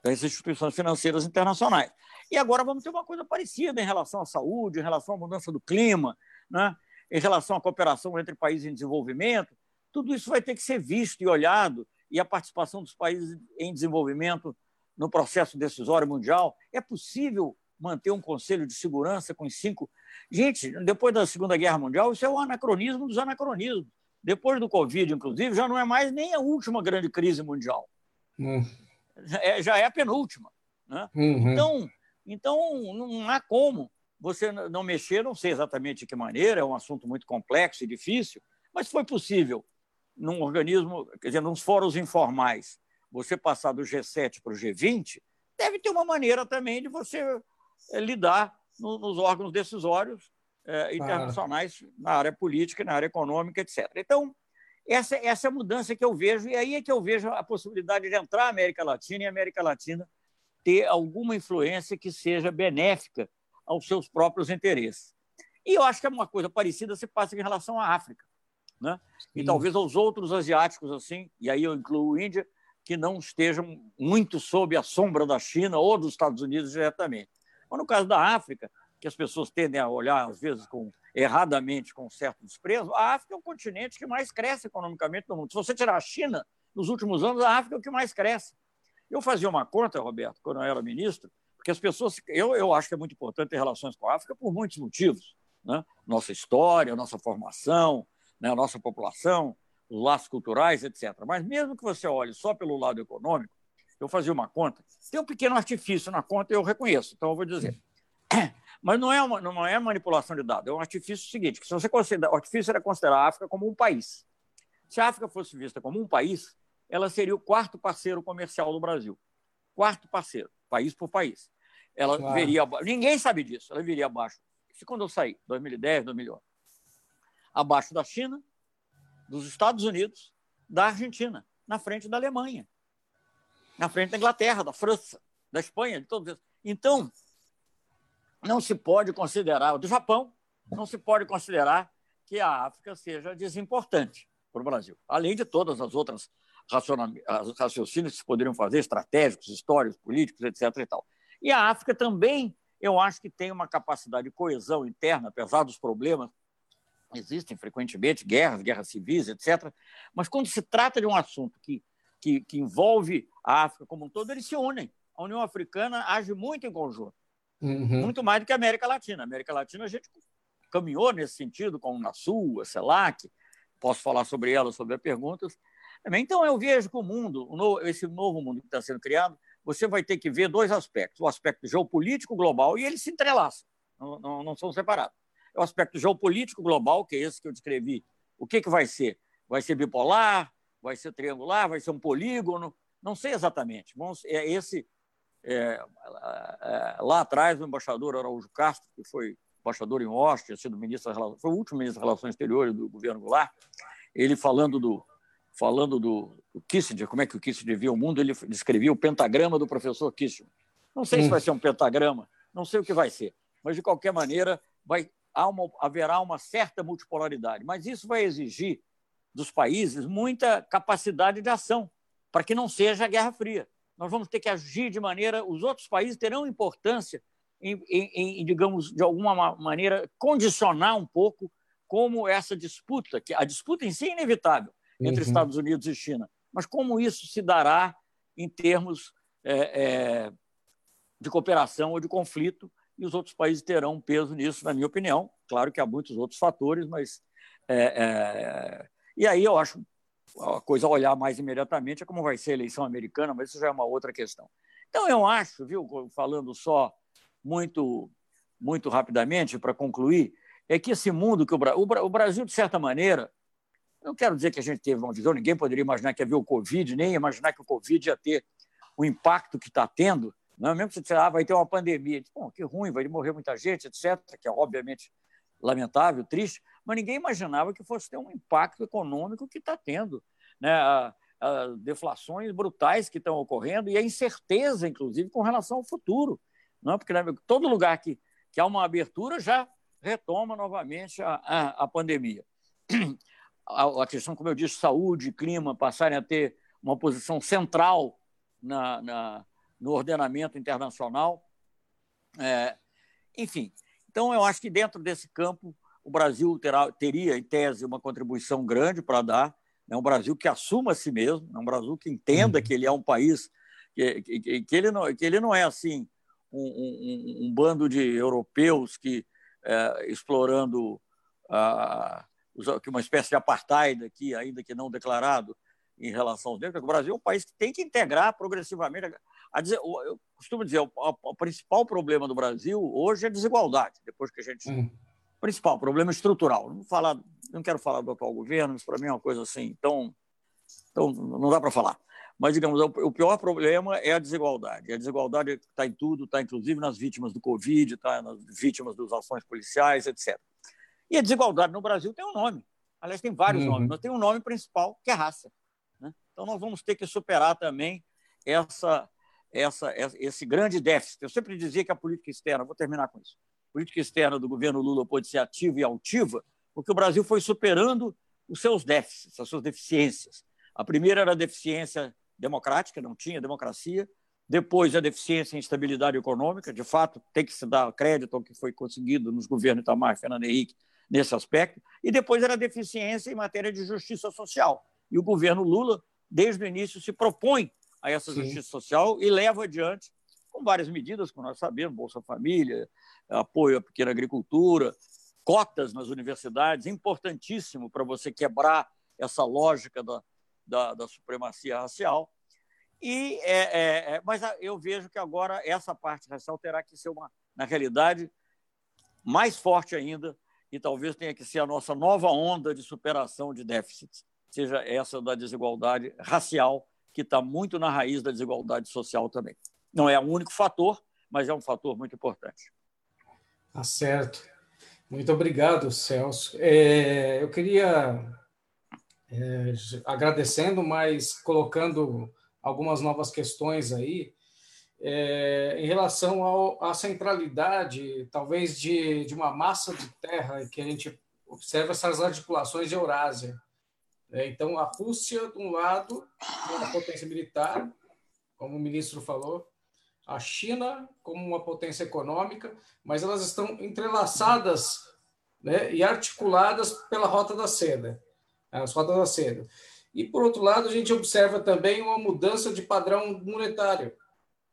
das instituições financeiras internacionais. E agora vamos ter uma coisa parecida em relação à saúde, em relação à mudança do clima, né? em relação à cooperação entre países em desenvolvimento. Tudo isso vai ter que ser visto e olhado, e a participação dos países em desenvolvimento no processo decisório mundial. É possível manter um Conselho de Segurança com cinco. Gente, depois da Segunda Guerra Mundial, isso é o anacronismo dos anacronismos. Depois do Covid, inclusive, já não é mais nem a última grande crise mundial. Hum. É, já é a penúltima. Né? Uhum. Então, então, não há como você não mexer, não sei exatamente de que maneira, é um assunto muito complexo e difícil, mas foi possível, num organismo, quer dizer, nos fóruns informais, você passar do G7 para o G20, deve ter uma maneira também de você lidar no, nos órgãos decisórios é, internacionais ah. na área política, na área econômica, etc. Então, essa, essa é a mudança que eu vejo, e aí é que eu vejo a possibilidade de entrar a América Latina e a América Latina ter alguma influência que seja benéfica aos seus próprios interesses. E eu acho que é uma coisa parecida se passa em relação à África, né? e talvez aos outros asiáticos, assim, e aí eu incluo a Índia, que não estejam muito sob a sombra da China ou dos Estados Unidos diretamente. Mas no caso da África, que as pessoas tendem a olhar, às vezes, com, erradamente, com certo desprezo, a África é o continente que mais cresce economicamente no mundo. Se você tirar a China, nos últimos anos, a África é o que mais cresce. Eu fazia uma conta, Roberto, quando eu era ministro, porque as pessoas. Eu, eu acho que é muito importante ter relações com a África por muitos motivos. Né? Nossa história, nossa formação, né? nossa população, os laços culturais, etc. Mas mesmo que você olhe só pelo lado econômico, eu fazia uma conta, tem um pequeno artifício na conta, eu reconheço, então eu vou dizer. Mas não é, uma, não é manipulação de dados, é um artifício seguinte, que se você considera, o artifício era considerar a África como um país. Se a África fosse vista como um país, ela seria o quarto parceiro comercial do Brasil. Quarto parceiro, país por país. Ela claro. viria Ninguém sabe disso. Ela viria abaixo. Se quando eu saí, 2010, 2011, abaixo da China, dos Estados Unidos, da Argentina, na frente da Alemanha, na frente da Inglaterra, da França, da Espanha, de todos esses. Então, não se pode considerar, do Japão, não se pode considerar que a África seja desimportante para o Brasil, além de todas as outras raciocínios que se poderiam fazer, estratégicos, históricos, políticos, etc. E, tal. e a África também, eu acho que tem uma capacidade de coesão interna, apesar dos problemas, existem frequentemente guerras, guerras civis, etc. Mas quando se trata de um assunto que, que, que envolve a África como um todo, eles se unem. A União Africana age muito em conjunto, uhum. muito mais do que a América Latina. A América Latina a gente caminhou nesse sentido com a Unasul, a CELAC, posso falar sobre ela, sobre as perguntas, então, eu vejo que o mundo, esse novo mundo que está sendo criado, você vai ter que ver dois aspectos: o aspecto geopolítico global, e eles se entrelaçam, não, não, não são separados. É o aspecto geopolítico global, que é esse que eu descrevi. O que, que vai ser? Vai ser bipolar? Vai ser triangular? Vai ser um polígono? Não sei exatamente. É esse. É, é, lá atrás, o embaixador Araújo Castro, que foi embaixador em Washington, sido ministro foi o último ministro das Relações Exteriores do governo Goulart, ele falando do, falando do, do, Kissinger, como é que o Kissinger via o mundo, ele descrevia o pentagrama do professor Kissinger. Não sei hum. se vai ser um pentagrama, não sei o que vai ser, mas de qualquer maneira vai, uma, haverá uma certa multipolaridade. Mas isso vai exigir dos países muita capacidade de ação para que não seja a Guerra Fria. Nós vamos ter que agir de maneira. Os outros países terão importância em, em, em digamos, de alguma maneira, condicionar um pouco como essa disputa, que a disputa em si é inevitável, entre uhum. Estados Unidos e China. Mas como isso se dará em termos é, é, de cooperação ou de conflito, e os outros países terão um peso nisso, na minha opinião. Claro que há muitos outros fatores, mas. É, é e aí eu acho a coisa a olhar mais imediatamente é como vai ser a eleição americana, mas isso já é uma outra questão. Então, eu acho, viu, falando só muito, muito rapidamente, para concluir, é que esse mundo que o, o Brasil, de certa maneira, não quero dizer que a gente teve uma visão, ninguém poderia imaginar que havia o Covid, nem imaginar que o Covid ia ter o impacto que está tendo. Não? É? Mesmo você disser, ah, vai ter uma pandemia. Bom, que ruim, vai morrer muita gente, etc., que é obviamente lamentável, triste, mas ninguém imaginava que fosse ter um impacto econômico que está tendo. Né? As deflações brutais que estão ocorrendo e a incerteza, inclusive, com relação ao futuro. Não? É? Porque né, todo lugar que, que há uma abertura já retoma novamente a, a, a pandemia. A, a, questão, como eu disse, saúde, clima, passarem a ter uma posição central na, na no ordenamento internacional. É, enfim, então eu acho que dentro desse campo o Brasil terá, teria, em tese, uma contribuição grande para dar. É um Brasil que assuma a si mesmo, é um Brasil que entenda uhum. que ele é um país que, que, que, ele, não, que ele não é assim um, um, um bando de europeus que é, explorando a, uma espécie de apartheid aqui, ainda que não declarado, em relação aos negros. O Brasil é um país que tem que integrar progressivamente. A dizer, eu costumo dizer, o, o, principal problema do Brasil hoje é a desigualdade. Depois que a gente hum. Principal problema estrutural. Não falar, não quero falar do atual governo, isso para mim é uma coisa assim, então, então não dá para falar. Mas, digamos, o pior problema é a desigualdade. A desigualdade está em tudo, está inclusive nas vítimas do Covid, está nas vítimas das ações policiais, etc. E a desigualdade no Brasil tem um nome. Aliás, tem vários uhum. nomes, mas tem um nome principal, que é raça. Né? Então, nós vamos ter que superar também essa, essa, esse grande déficit. Eu sempre dizia que a política externa, vou terminar com isso, política externa do governo Lula pode ser ativa e altiva, porque o Brasil foi superando os seus déficits, as suas deficiências. A primeira era a deficiência democrática, não tinha democracia. Depois, a deficiência em estabilidade econômica. De fato, tem que se dar crédito ao que foi conseguido nos governos Itamar e Fernando Henrique nesse aspecto. E depois era a deficiência em matéria de justiça social. E o governo Lula, desde o início, se propõe a essa Sim. justiça social e leva adiante com várias medidas, como nós sabemos, Bolsa Família, apoio à pequena agricultura, cotas nas universidades, importantíssimo para você quebrar essa lógica da, da, da supremacia racial. E, é, é, é, mas eu vejo que agora essa parte racial terá que ser, uma, na realidade, mais forte ainda, e talvez tenha que ser a nossa nova onda de superação de déficits, seja essa da desigualdade racial, que está muito na raiz da desigualdade social também. Não é o único fator, mas é um fator muito importante. Tá certo. Muito obrigado, Celso. É, eu queria é, agradecendo, mas colocando algumas novas questões aí, é, em relação ao, à centralidade, talvez, de, de uma massa de terra que a gente observa essas articulações de Eurásia. É, então, a Rússia, de um lado, uma potência militar, como o ministro falou, a China como uma potência econômica, mas elas estão entrelaçadas né, e articuladas pela Rota da Seda as rotas da seda. E, por outro lado, a gente observa também uma mudança de padrão monetário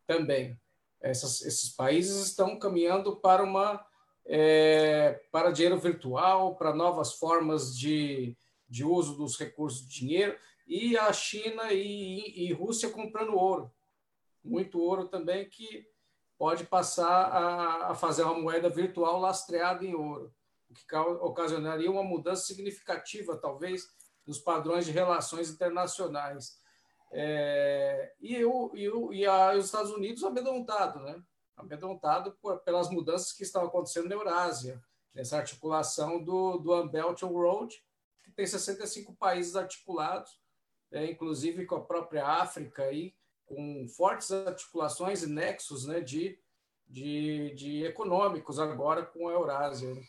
também. Essas, esses países estão caminhando para uma é, para dinheiro virtual, para novas formas de, de uso dos recursos de dinheiro, e a China e, e Rússia comprando ouro. Muito ouro também que pode passar a, a fazer uma moeda virtual lastreada em ouro o que ocasionaria uma mudança significativa, talvez, nos padrões de relações internacionais. É, e, o, e, o, e, a, e os Estados Unidos amedrontado, né? amedrontado por, pelas mudanças que estão acontecendo na Eurásia, nessa articulação do, do Unbelt Road, que tem 65 países articulados, é, inclusive com a própria África, aí, com fortes articulações e nexos né, de, de, de econômicos agora com a Eurásia. Né?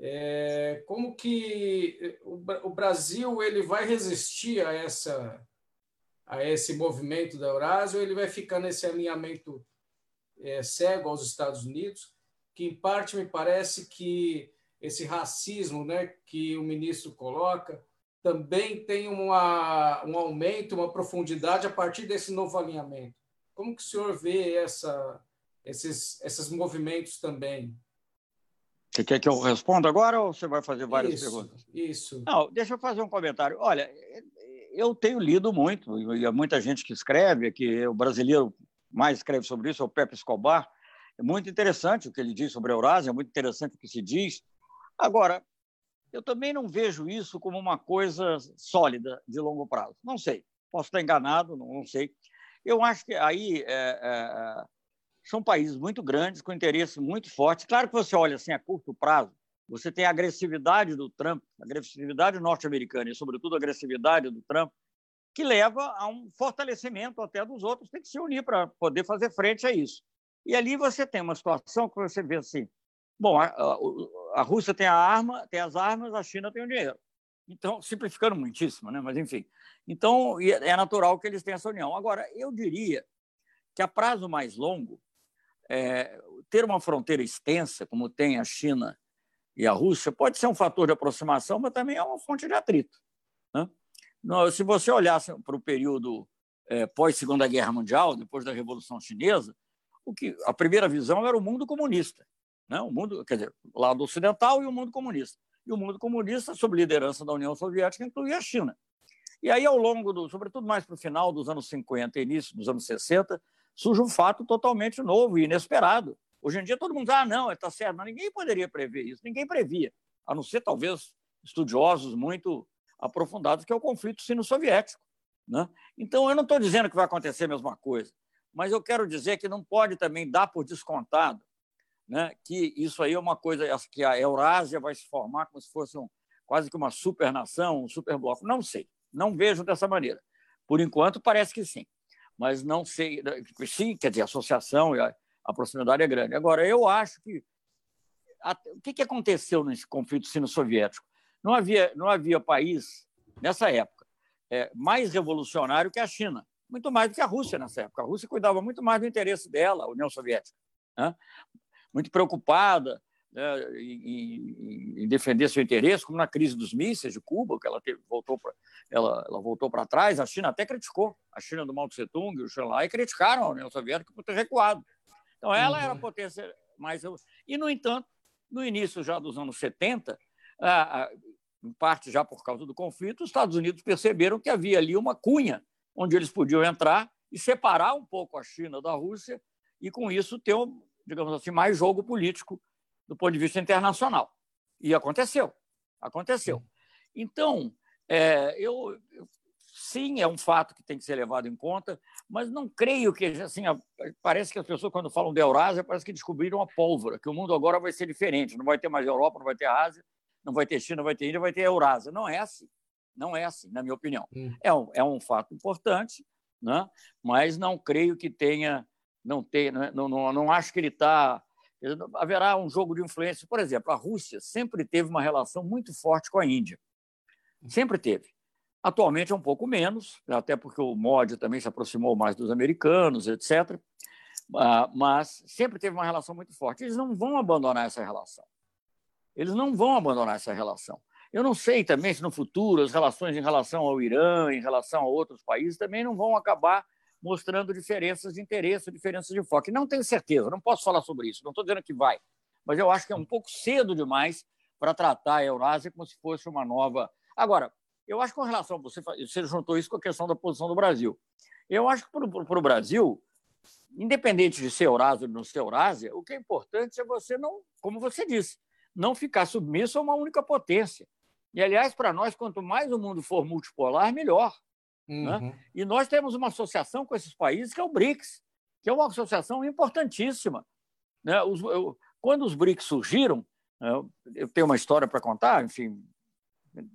É, como que o, Brasil ele vai resistir a essa a esse movimento da Eurásia ou ele vai ficar nesse alinhamento é, cego aos Estados Unidos, que em parte me parece que esse racismo né, que o ministro coloca também tem uma, um aumento, uma profundidade a partir desse novo alinhamento. Como que o senhor vê essa, esses, esses movimentos também? Você quer que eu responda agora ou você vai fazer várias isso, perguntas? Isso. Não, deixa eu fazer um comentário. Olha, eu tenho lido muito, e há muita gente que escreve, que o brasileiro mais escreve sobre isso é o Pepe Escobar. É muito interessante o que ele diz sobre a Eurásia, é muito interessante o que se diz. Agora, eu também não vejo isso como uma coisa sólida de longo prazo. Não sei, posso estar enganado, não, sei. Eu acho que aí é, é, são países muito grandes, com interesse muito forte. Claro que você olha assim a curto prazo, você tem a agressividade do Trump, a agressividade norte-americana e, sobretudo, a agressividade do Trump, que leva a um fortalecimento até dos outros, tem que se unir para poder fazer frente a isso. E ali você tem uma situação que você vê assim: bom, a Rússia tem a arma, tem as armas, a China tem o dinheiro. Então, simplificando muitíssimo, né? mas enfim. Então, é natural que eles tenham essa união. Agora, eu diria que a prazo mais longo, é, ter uma fronteira extensa, como tem a China e a Rússia, pode ser um fator de aproximação, mas também é uma fonte de atrito. Né? Se você olhasse para o período é, pós-Segunda Guerra Mundial, depois da Revolução Chinesa, o que a primeira visão era o mundo comunista, né? o mundo, quer dizer, o lado ocidental e o mundo comunista. E o mundo comunista, sob liderança da União Soviética, incluía a China. E aí, ao longo do, sobretudo mais para o final dos anos 50 e início dos anos 60, surge um fato totalmente novo e inesperado. Hoje em dia todo mundo diz, ah, não, está certo, mas ninguém poderia prever isso, ninguém previa, a não ser talvez estudiosos muito aprofundados, que é o conflito sino-soviético. Né? Então, eu não estou dizendo que vai acontecer a mesma coisa, mas eu quero dizer que não pode também dar por descontado né, que isso aí é uma coisa que a Eurásia vai se formar como se fosse um, quase que uma supernação, um superbloco. Não sei, não vejo dessa maneira. Por enquanto, parece que sim, mas não sei. Sim, quer dizer, a associação e a, a proximidade é grande. Agora, eu acho que. A, o que, que aconteceu nesse conflito sino-soviético? Não havia, não havia país, nessa época, é, mais revolucionário que a China, muito mais do que a Rússia nessa época. A Rússia cuidava muito mais do interesse dela, a União Soviética. Né? Muito preocupada né, em, em, defender seu interesse, como na crise dos mísseis de Cuba, que ela teve, voltou para ela, ela voltou para trás. A China até criticou, a China do Mao Tse Tung e o Xanlai criticaram a União Soviética por ter recuado. Então, ela uhum. era a potência mais. E, no entanto, no início já dos anos 70, em parte já por causa do conflito, os Estados Unidos perceberam que havia ali uma cunha onde eles podiam entrar e separar um pouco a China da Rússia e, com isso, ter, digamos assim, mais jogo político do ponto de vista internacional. E aconteceu. Aconteceu. Então, é, eu, sim, é um fato que tem que ser levado em conta, mas não creio que assim parece que as pessoas quando falam da Eurásia parece que descobriram a pólvora, que o mundo agora vai ser diferente, não vai ter mais Europa, não vai ter Ásia, não vai ter China, não vai ter Índia, vai ter Eurásia. Não é assim. Não é assim, na minha opinião. Hum. É, um, é um fato importante, né? mas não creio que tenha. Não, tenha, né? não, não, não acho que ele está. Haverá um jogo de influência. Por exemplo, a Rússia sempre teve uma relação muito forte com a Índia. Sempre teve. Atualmente é um pouco menos, até porque o MOD também se aproximou mais dos americanos, etc. Ah, mas sempre teve uma relação muito forte. Eles não vão abandonar essa relação. Eles não vão abandonar essa relação. Eu não sei também se no futuro as relações em relação ao Irã, em relação a outros países, também não vão acabar mostrando diferenças de interesse, diferenças de foco. Não tenho certeza, não posso falar sobre isso, não estou dizendo que vai, mas eu acho que é um pouco cedo demais para tratar a Eurásia como se fosse uma nova. Agora, eu acho que com relação você, você juntou isso com a questão da posição do Brasil. Eu acho que para o Brasil, independente de ser Eurásia ou não ser Eurásia, o que é importante é você não, como você disse, não ficar submisso a uma única potência. E, aliás, para nós, quanto mais o mundo for multipolar, melhor. Né? Uhum. Né? E nós temos uma associação com esses países, que é o BRICS, que é uma associação importantíssima. Né? Os, eu, quando os BRICS surgiram, eu tenho uma história para contar, enfim,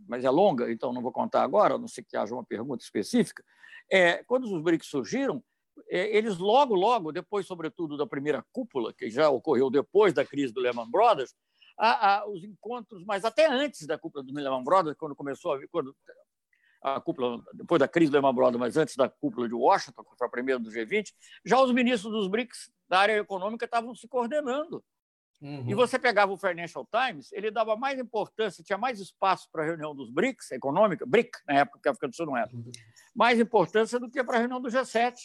mas é longa, então não vou contar agora, a não sei que haja uma pergunta específica. É, quando os BRICS surgiram, é, eles logo, logo, depois, sobretudo, da primeira cúpula, que já ocorreu depois da crise do Lehman Brothers, a, a, os encontros, mas até antes da cúpula do Lehman Brothers, quando começou a quando a cúpula, depois da crise do Lehman Brothers, mas antes da cúpula de Washington, que foi a primeira do G20, já os ministros dos BRICS da área econômica estavam se coordenando. Uhum. E você pegava o Financial Times, ele dava mais importância, tinha mais espaço para a reunião dos BRICS, econômica, BRIC, na época que a África do Sul não era, mais importância do que para a reunião do G7.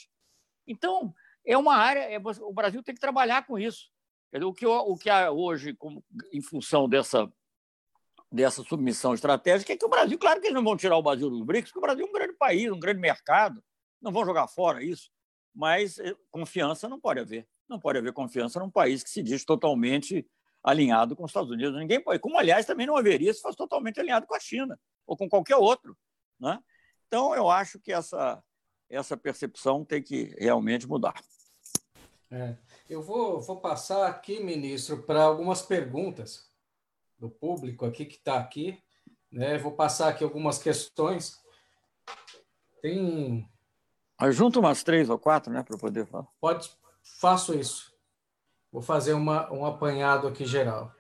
Então, é uma área, é, o Brasil tem que trabalhar com isso. O que, o que há hoje, como, em função dessa, dessa submissão estratégica, é que o Brasil, claro que eles não vão tirar o Brasil dos BRICS, porque o Brasil é um grande país, um grande mercado, não vão jogar fora isso, mas eh, confiança não pode haver. Não pode haver confiança num país que se diz totalmente alinhado com os Estados Unidos. Ninguém pode, como aliás também não haveria se fosse totalmente alinhado com a China ou com qualquer outro. Né? Então, eu acho que essa, essa percepção tem que realmente mudar. É. Eu vou, vou passar aqui, ministro, para algumas perguntas do público aqui que está aqui. Né? Vou passar aqui algumas questões. Tem. Eu umas três ou quatro, né, para poder falar. Pode, faço isso. Vou fazer uma, um apanhado aqui geral.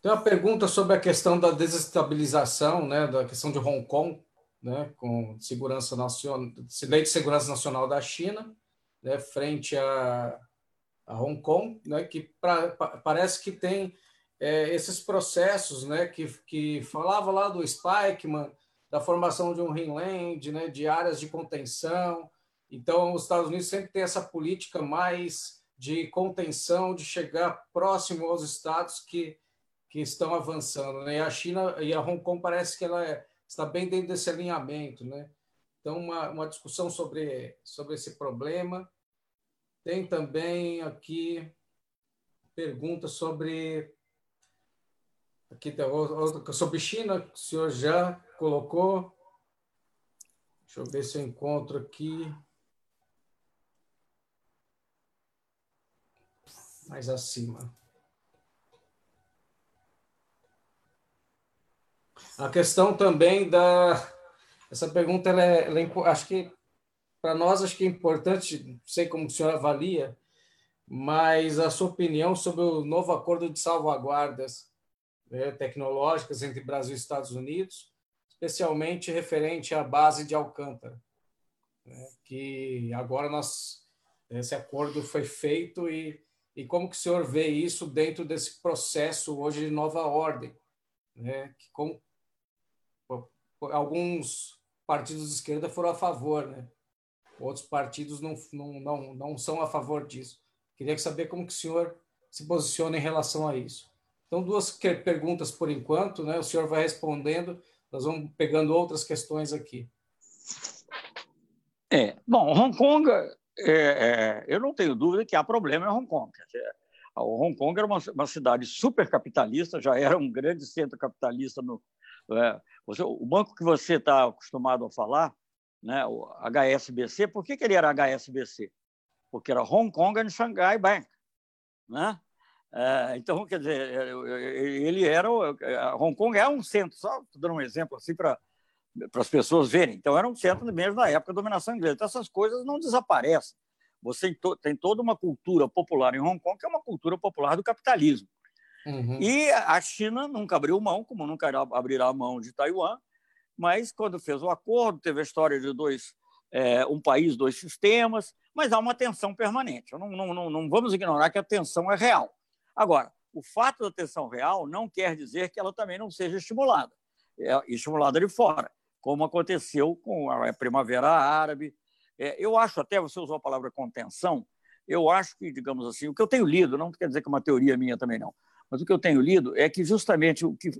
Tem uma pergunta sobre a questão da desestabilização, né, da questão de Hong Kong, né, com segurança nacional, lei de segurança nacional da China, né, frente a a Hong Kong, né, que pra, pa, parece que tem é, esses processos, né, que, que falava lá do Spikeman, da formação de um Ringland, né, de áreas de contenção. Então, os Estados Unidos sempre tem essa política mais de contenção, de chegar próximo aos estados que que estão avançando, né? E a China e a Hong Kong parece que ela é, está bem dentro desse alinhamento, né? Então, uma, uma discussão sobre, sobre esse problema. Tem também aqui pergunta sobre aqui tem outra sobre China, que o senhor já colocou. Deixa eu ver se eu encontro aqui. Mais acima. A questão também da. Essa pergunta, ela é, ela é, acho que para nós, acho que é importante, não sei como o senhor avalia, mas a sua opinião sobre o novo acordo de salvaguardas né, tecnológicas entre Brasil e Estados Unidos, especialmente referente à base de Alcântara, né, que agora nós esse acordo foi feito e, e como que o senhor vê isso dentro desse processo hoje de nova ordem, né, que como alguns partidos de esquerda foram a favor, né? Outros partidos não, não, não, não são a favor disso. Queria saber como que o senhor se posiciona em relação a isso. Então, duas perguntas por enquanto, né? O senhor vai respondendo, nós vamos pegando outras questões aqui. É, bom, Hong Kong, é, é, eu não tenho dúvida que há problema em Hong Kong. O Hong Kong era uma, uma cidade super capitalista, já era um grande centro capitalista no, é, você, o banco que você está acostumado a falar, né, o HSBC, por que, que ele era HSBC? Porque era Hong Kong and Shanghai Bank. Né? É, então, quer dizer, ele era. Hong Kong é um centro, só dando um exemplo assim para para as pessoas verem. Então, era um centro mesmo da época da dominação inglesa. Então, essas coisas não desaparecem. Você tem toda uma cultura popular em Hong Kong, que é uma cultura popular do capitalismo. Uhum. E a China nunca abriu mão, como nunca abrirá mão de Taiwan, mas quando fez o acordo, teve a história de dois, é, um país, dois sistemas, mas há uma tensão permanente. Não, não, não, vamos ignorar que a tensão é real. Agora, o fato da tensão real não quer dizer que ela também não seja estimulada, é, estimulada de fora, como aconteceu com a Primavera Árabe. É, eu acho até, você usou a palavra contenção, eu acho que, digamos assim, o que eu tenho lido, não quer dizer que é uma teoria minha também não, mas o que eu tenho lido é que justamente o que,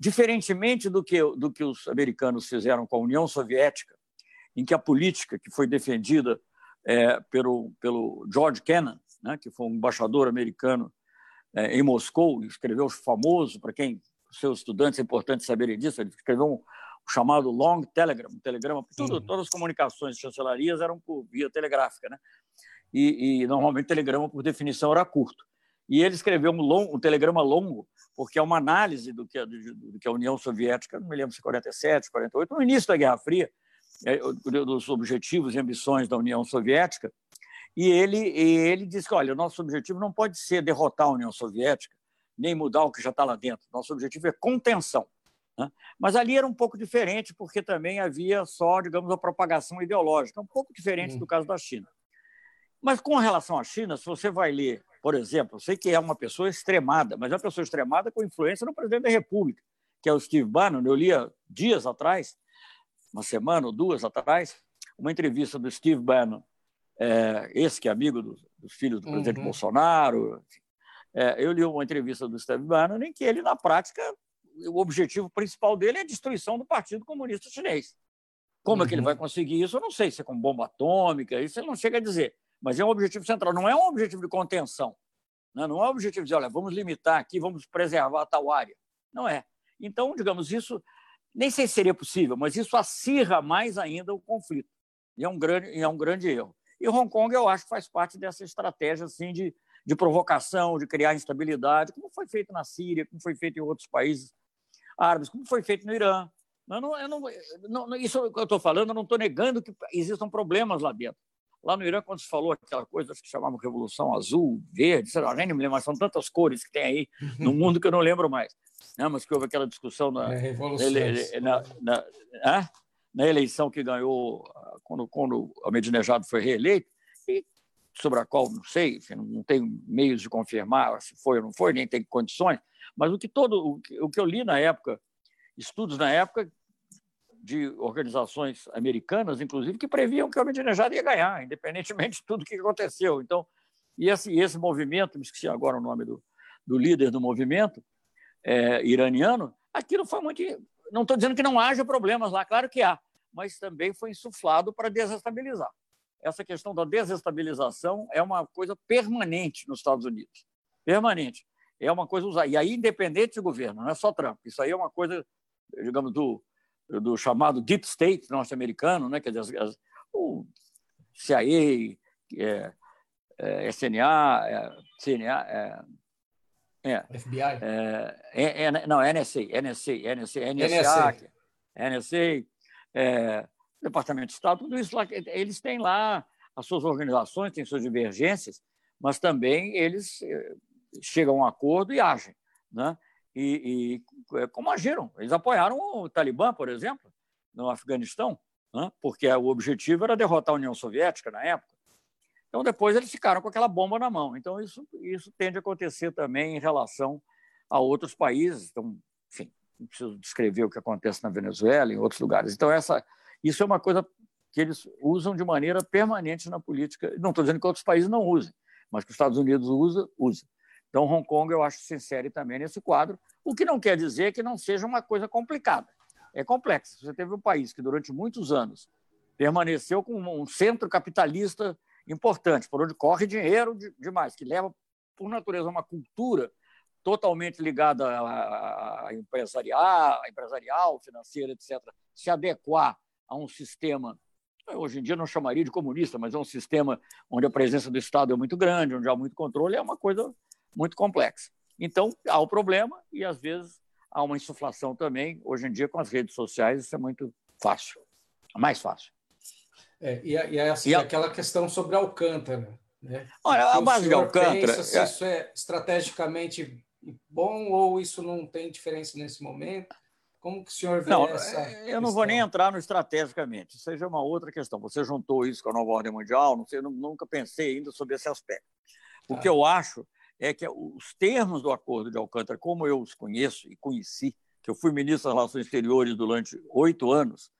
diferentemente do que do que os americanos fizeram com a União Soviética, em que a política que foi defendida é, pelo pelo George Kennan, né, que foi um embaixador americano é, em Moscou, escreveu o famoso para quem seus estudantes é importante saberem disso, ele escreveu um, um chamado Long Telegram, um telegrama, tudo, todas as comunicações de chancelarias eram por via telegráfica, né? E, e normalmente telegrama por definição era curto. E ele escreveu um, long, um telegrama longo, porque é uma análise do que, do, do que a União Soviética, não me lembro se 47, 48, no início da Guerra Fria, é, dos objetivos e ambições da União Soviética, e ele, e ele disse que, olha, o nosso objetivo não pode ser derrotar a União Soviética, nem mudar o que já está lá dentro. Nosso objetivo é contenção. Né? Mas ali era um pouco diferente, porque também havia só, digamos, a propagação ideológica, um pouco diferente hum. do caso da China. Mas com relação à China, se você vai ler por exemplo, eu sei que é uma pessoa extremada, mas é uma pessoa extremada com influência no presidente da República, que é o Steve Bannon. Eu lia dias atrás, uma semana ou duas atrás, uma entrevista do Steve Bannon, é, esse que é amigo dos, dos filhos do presidente uhum. Bolsonaro. É, eu li uma entrevista do Steve Bannon em que ele, na prática, o objetivo principal dele é a destruição do Partido Comunista Chinês. Como uhum. é que ele uhum. vai conseguir isso? Eu não sei se é com bomba atômica, isso ele não chega a dizer mas é um objetivo central, não é um objetivo de contenção. Né? Não é um objetivo de, olha, vamos limitar aqui, vamos preservar tal área. Não é. Então, digamos, isso nem sei se seria possível, mas isso acirra mais ainda o conflito. E é um grande, é um grande erro. E Hong Kong, eu acho que faz parte dessa estratégia assim, de, de provocação, de criar instabilidade, como foi feito na Síria, como foi feito em outros países árabes, como foi feito no Irã. Eu não, eu não, não, isso que eu estou falando, eu não estou negando que existam problemas lá dentro. Lá no Irã, quando se falou aquela coisa que chamavam Revolução Azul, Verde, sei lá, nem me lembro, mas são tantas cores que tem aí no mundo que eu não lembro mais. Né? Mas que houve aquela discussão na, é, na, na, na, na, eleição que ganhou quando, quando a Medinejado foi reeleito, e sobre a qual não sei, não tenho meios de confirmar se foi ou não foi, nem tenho condições, mas o que todo o que eu li na época, estudos na época de organizações americanas, inclusive, que previam que o Ahmadinejad ia ganhar, independentemente de tudo que aconteceu. Então, e esse, esse movimento, me esqueci agora o nome do, do líder do movimento é, iraniano, aquilo foi muito. Não estou dizendo que não haja problemas lá, claro que há, mas também foi insuflado para desestabilizar. Essa questão da desestabilização é uma coisa permanente nos Estados Unidos. Permanente. É uma coisa usada. E aí, independente do governo, não é só Trump. Isso aí é uma coisa, digamos, do, do chamado Deep State norte-americano, né? quer dizer, as, o CIA, é, é, SNA, é, CNA, é, é, FBI? É, é, é, não, NSA, NSA, NSA, NSA, NSA, é, Departamento de Estado, tudo isso lá, eles têm lá as suas organizações, têm suas divergências, mas também eles chegam a um acordo e agem. Né? E, e é, como agiram. Eles apoiaram o Talibã, por exemplo, no Afeganistão, né? porque o objetivo era derrotar a União Soviética na época. Então, depois eles ficaram com aquela bomba na mão. Então, isso, isso tende a acontecer também em relação a outros países. Então, enfim, não preciso descrever o que acontece na Venezuela, em outros lugares. Então, essa, isso é uma coisa que eles usam de maneira permanente na política. Não estou dizendo que outros países não usem, mas que os Estados Unidos usa, usa. Então, Hong Kong, eu acho se insere também nesse quadro, o que não quer dizer que não seja uma coisa complicada. É complexo. Você teve um país que, durante muitos anos, permaneceu com um centro capitalista importante, por onde corre dinheiro demais, que leva, por natureza, uma cultura totalmente ligada à empresarial, empresarial, financeira, etc., se adequar a um sistema, hoje em dia não chamaria de comunista, mas é um sistema onde a presença do Estado é muito grande, onde há muito controle, é uma coisa muito complexa. Então, há o problema e, às vezes, há uma insuflação também. Hoje em dia, com as redes sociais, isso é muito fácil, mais fácil. É, e, e, assim, e a... aquela questão sobre Alcântara. Né? Olha, a base de Alcântara. Pensa se é... isso é estrategicamente bom ou isso não tem diferença nesse momento? Como que o senhor vê não, essa? Eu questão? não vou nem entrar no estrategicamente, seja uma outra questão. Você juntou isso com a nova ordem mundial, não sei, eu nunca pensei ainda sobre esse aspecto. O ah. que eu acho é que os termos do Acordo de Alcântara, como eu os conheço e conheci, que eu fui ministro das Relações Exteriores durante oito anos,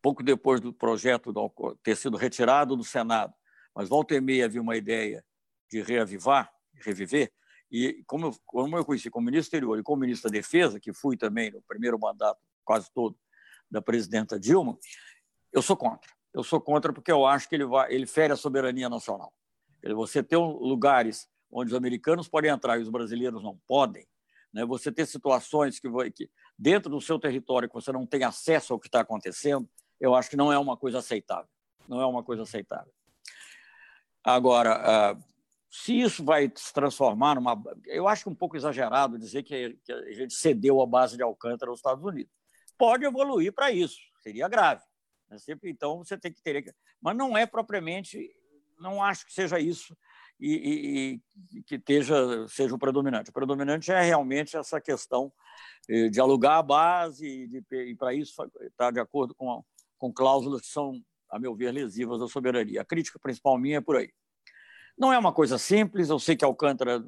pouco depois do projeto ter sido retirado do Senado, mas volta e meia havia uma ideia de reavivar, reviver, e como eu, como eu conheci como ministro exterior e como ministro da Defesa, que fui também no primeiro mandato quase todo da presidenta Dilma, eu sou contra. Eu sou contra porque eu acho que ele, vai, ele fere a soberania nacional. Você ter lugares onde os americanos podem entrar e os brasileiros não podem, né? você ter situações que, que dentro do seu território que você não tem acesso ao que está acontecendo, eu acho que não é uma coisa aceitável. Não é uma coisa aceitável. Agora, uh, se isso vai se transformar numa. Eu acho um pouco exagerado dizer que, que a gente cedeu a base de Alcântara aos Estados Unidos. Pode evoluir para isso, seria grave. Né? Sempre, então, você tem que ter. Mas não é propriamente. Não acho que seja isso e, e, e que esteja, seja o predominante. O predominante é realmente essa questão eh, de alugar a base de, e para isso está de acordo com, com cláusulas que são, a meu ver, lesivas da soberania. A crítica principal minha é por aí. Não é uma coisa simples, eu sei que Alcântara.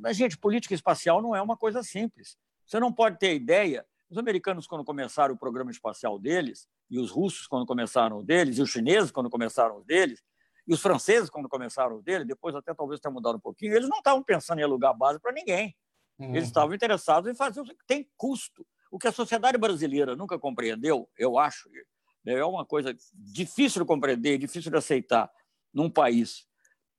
Mas, gente, política espacial não é uma coisa simples. Você não pode ter ideia. Os americanos, quando começaram o programa espacial deles, e os russos, quando começaram o deles, e os chineses, quando começaram o deles, e os franceses, quando começaram o dele, depois até talvez tenha mudado um pouquinho, eles não estavam pensando em alugar base para ninguém. Uhum. Eles estavam interessados em fazer o que tem custo. O que a sociedade brasileira nunca compreendeu, eu acho, né, é uma coisa difícil de compreender, difícil de aceitar num país.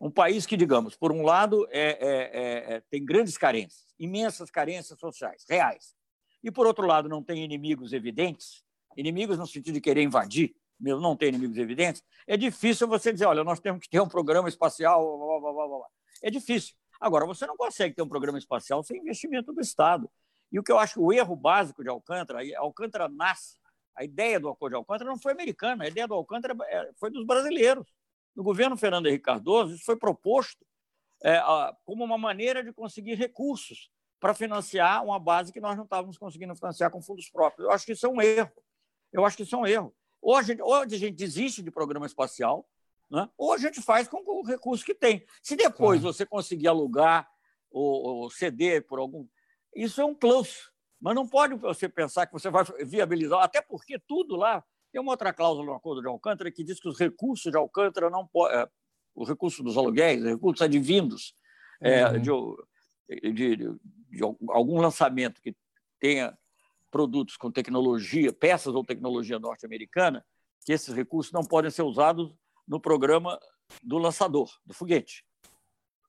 Um país que, digamos, por um lado, é, é, é, é, tem grandes carências, imensas carências sociais, reais. E, por outro lado, não tem inimigos evidentes, inimigos no sentido de querer invadir, mesmo não tem inimigos evidentes, é difícil você dizer, olha, nós temos que ter um programa espacial, blá, blá, blá, blá. é difícil. Agora, você não consegue ter um programa espacial sem investimento do Estado. E o que eu acho o erro básico de Alcântara, Alcântara nasce a ideia do acordo de Alcântara não foi americana, a ideia do Alcântara é, foi dos brasileiros. No governo Fernando Henrique Cardoso, isso foi proposto é, como uma maneira de conseguir recursos para financiar uma base que nós não estávamos conseguindo financiar com fundos próprios. Eu acho que isso é um erro. Eu acho que isso é um erro. Ou a gente, ou a gente desiste de programa espacial, né? ou a gente faz com o recurso que tem. Se depois claro. você conseguir alugar ou, ou ceder por algum. Isso é um plus. Mas não pode você pensar que você vai viabilizar, até porque tudo lá. Tem uma outra cláusula no acordo de Alcântara que diz que os recursos de Alcântara não podem. É, o recurso dos aluguéis, recursos advindos é, uhum. de, de, de, de algum lançamento que tenha produtos com tecnologia, peças ou tecnologia norte-americana, que esses recursos não podem ser usados no programa do lançador, do foguete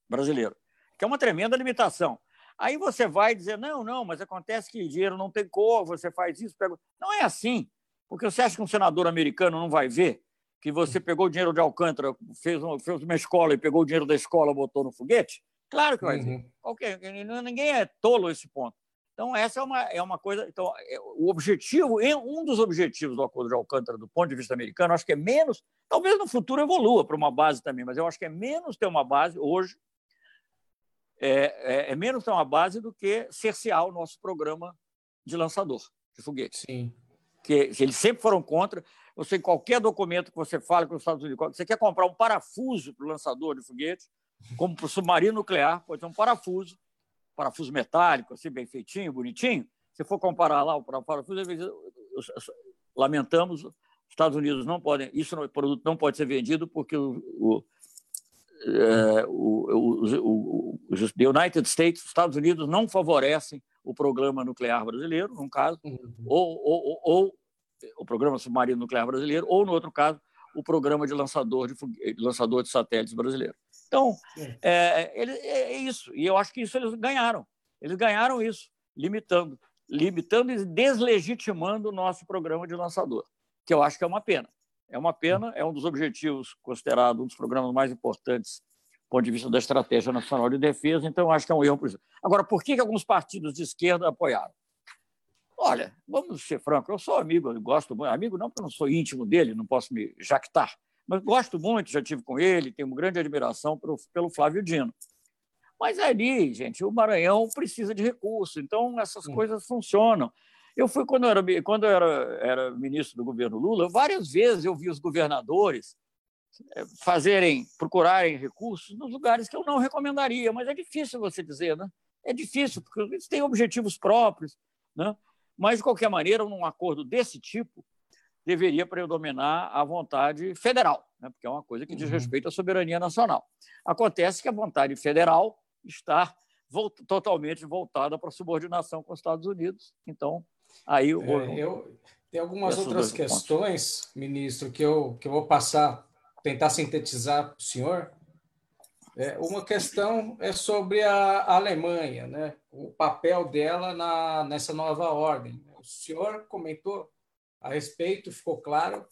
brasileiro, que é uma tremenda limitação. Aí você vai dizer, não, não, mas acontece que dinheiro não tem cor, você faz isso, pega... Não é assim, porque você acha que um senador americano não vai ver que você pegou o dinheiro de Alcântara, fez, um, fez uma escola e pegou o dinheiro da escola botou no foguete? Claro que vai uhum. ver. Qualquer, ninguém é tolo esse ponto. Então, essa é uma, é uma coisa. Então, é, o objetivo, um dos objetivos do Acordo de Alcântara, do ponto de vista americano, acho que é menos. Talvez no futuro evolua para uma base também, mas eu acho que é menos ter uma base hoje é, é, é, menos ter uma base do que cercear o nosso programa de lançador de foguete. Sim. Que, que eles sempre foram contra. Você, qualquer documento que você fale com os Estados Unidos, você quer comprar um parafuso para o lançador de foguete, como para o submarino nuclear, pode ser um parafuso, parafuso metálico, assim, bem feitinho, bonitinho. Se for comparar lá o parafuso, lamentamos, os Estados Unidos não podem, isso o produto não pode ser vendido porque o, o é, o, o, o, the United States, os Estados Unidos, não favorecem o programa nuclear brasileiro, num caso, uhum. ou, ou, ou, o programa submarino nuclear brasileiro, ou, no outro caso, o programa de lançador de, lançador de satélites brasileiro. Então, é, é, é, isso. E eu acho que isso eles ganharam. Eles ganharam isso, limitando, limitando e deslegitimando o nosso programa de lançador, que eu acho que é uma pena. É uma pena, é um dos objetivos considerado um dos programas mais importantes do ponto de vista da Estratégia Nacional de Defesa, então acho que é um erro. Agora, por que, que alguns partidos de esquerda apoiaram? Olha, vamos ser franco, eu sou amigo, eu gosto muito, amigo não porque eu não sou íntimo dele, não posso me jactar, mas gosto muito, já tive com ele, tenho uma grande admiração pelo, pelo Flávio Dino. Mas ali, gente, o Maranhão precisa de recursos, então essas hum. coisas funcionam. Eu fui, quando eu, era, quando eu era, era ministro do governo Lula, várias vezes eu vi os governadores eh, fazerem, procurarem recursos nos lugares que eu não recomendaria, mas é difícil você dizer, né? É difícil, porque eles têm objetivos próprios, né? Mas, de qualquer maneira, num acordo desse tipo, deveria predominar a vontade federal, né? porque é uma coisa que diz uhum. respeito à soberania nacional. Acontece que a vontade federal está totalmente voltada para a subordinação com os Estados Unidos. Então, Aí é, eu tem algumas outras questões, pontos. ministro, que eu, que eu vou passar, tentar sintetizar para o senhor. É, uma questão é sobre a Alemanha, né? o papel dela na, nessa nova ordem. O senhor comentou a respeito, ficou claro,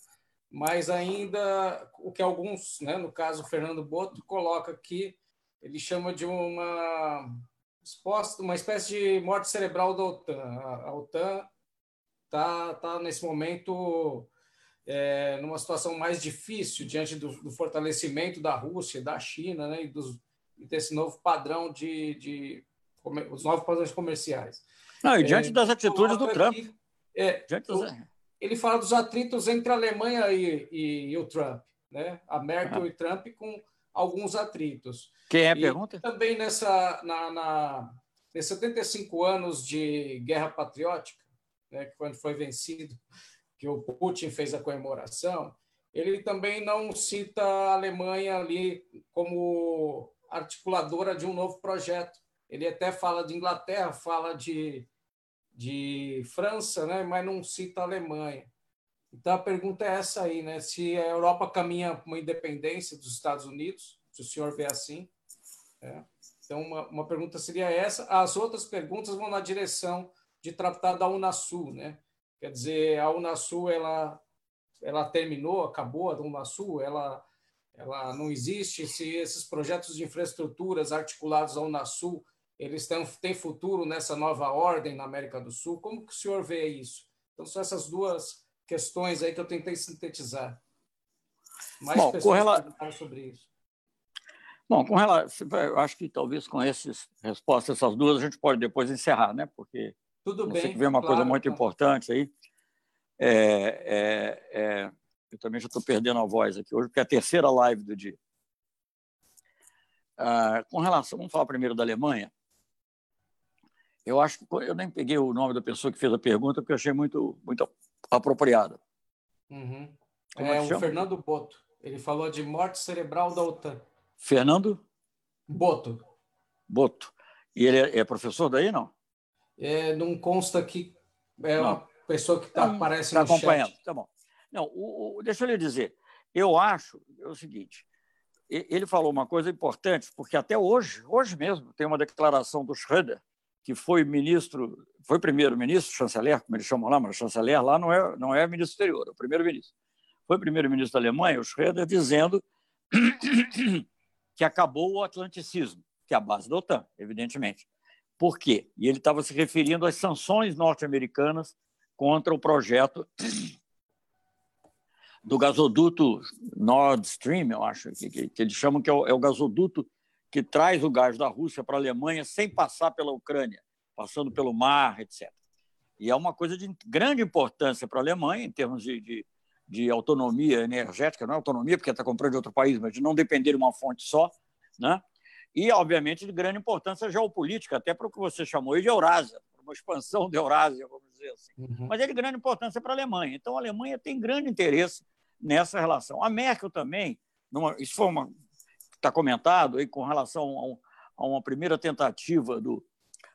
mas ainda o que alguns, né, no caso Fernando Boto, coloca aqui, ele chama de uma exposta, uma espécie de morte cerebral da OTAN. A OTAN está tá nesse momento é, numa situação mais difícil diante do, do, fortalecimento da Rússia, da China, né, e, dos, e desse novo padrão de, de, os novos padrões comerciais. Não, e diante é, das atitudes do Trump. Aqui, é, dos... Ele fala dos atritos entre a Alemanha e, e, e o Trump, né? A Merkel ah. e Trump com alguns atritos. Quem é a pergunta? Também nessa na, na nesses 75 anos de guerra patriótica, né, quando foi vencido, que o Putin fez a comemoração, ele também não cita a Alemanha ali como articuladora de um novo projeto. Ele até fala de Inglaterra, fala de, de França, né, mas não cita a Alemanha. Então a pergunta é essa aí, né? Se a Europa caminha para uma independência dos Estados Unidos, se o senhor vê assim. É. Então uma, uma pergunta seria essa. As outras perguntas vão na direção de tratar da Unasul, né? Quer dizer, a Unasul ela ela terminou, acabou a Unasul, ela ela não existe. Se esses projetos de infraestruturas articulados à Unasul eles têm, têm futuro nessa nova ordem na América do Sul, como que o senhor vê isso? Então são essas duas questões aí que eu tentei sintetizar. Mais Bom, pessoas rela... sobre isso. Bom, com relação, eu acho que talvez com essas respostas, essas duas, a gente pode depois encerrar, né? Porque tudo bem. Sei que vem uma claro, coisa muito importante aí. É, é, é, eu também já estou perdendo a voz aqui hoje, porque é a terceira live do dia. Ah, com relação, vamos falar primeiro da Alemanha. Eu acho que eu nem peguei o nome da pessoa que fez a pergunta, porque eu achei muito, muito apropriada. Uhum. É, é o Fernando Boto. Ele falou de morte cerebral da OTAN. Fernando? Boto. Boto. E ele é, é professor daí, não? É, não consta que é não. uma pessoa que tá, aparece tá no acompanhando. Chat. Tá bom. Não, o, o, deixa eu lhe dizer. Eu acho é o seguinte. Ele falou uma coisa importante, porque até hoje, hoje mesmo, tem uma declaração do Schröder, que foi ministro, foi primeiro-ministro, chanceler, como eles chamam lá, mas chanceler lá não é, não é ministro exterior, é o primeiro-ministro. Foi primeiro-ministro da Alemanha, o Schröder, dizendo que acabou o atlanticismo, que é a base da OTAN, evidentemente. Por quê? E ele estava se referindo às sanções norte-americanas contra o projeto do gasoduto Nord Stream, eu acho, que, que, que eles chamam que é o, é o, gasoduto que traz o gás da Rússia para a Alemanha sem passar pela Ucrânia, passando pelo mar, etc. E é uma coisa de grande importância para a Alemanha, em termos de, de, de autonomia energética, não é autonomia porque está comprando de outro país, mas de não depender de uma fonte só, né? e, obviamente, de grande importância geopolítica, até para o que você chamou de Eurásia, uma expansão da Eurásia, vamos dizer assim. Uhum. Mas é de grande importância para a Alemanha. Então, a Alemanha tem grande interesse nessa relação. A Merkel também, numa, isso foi uma está comentado aí com relação a, um, a, uma primeira tentativa do,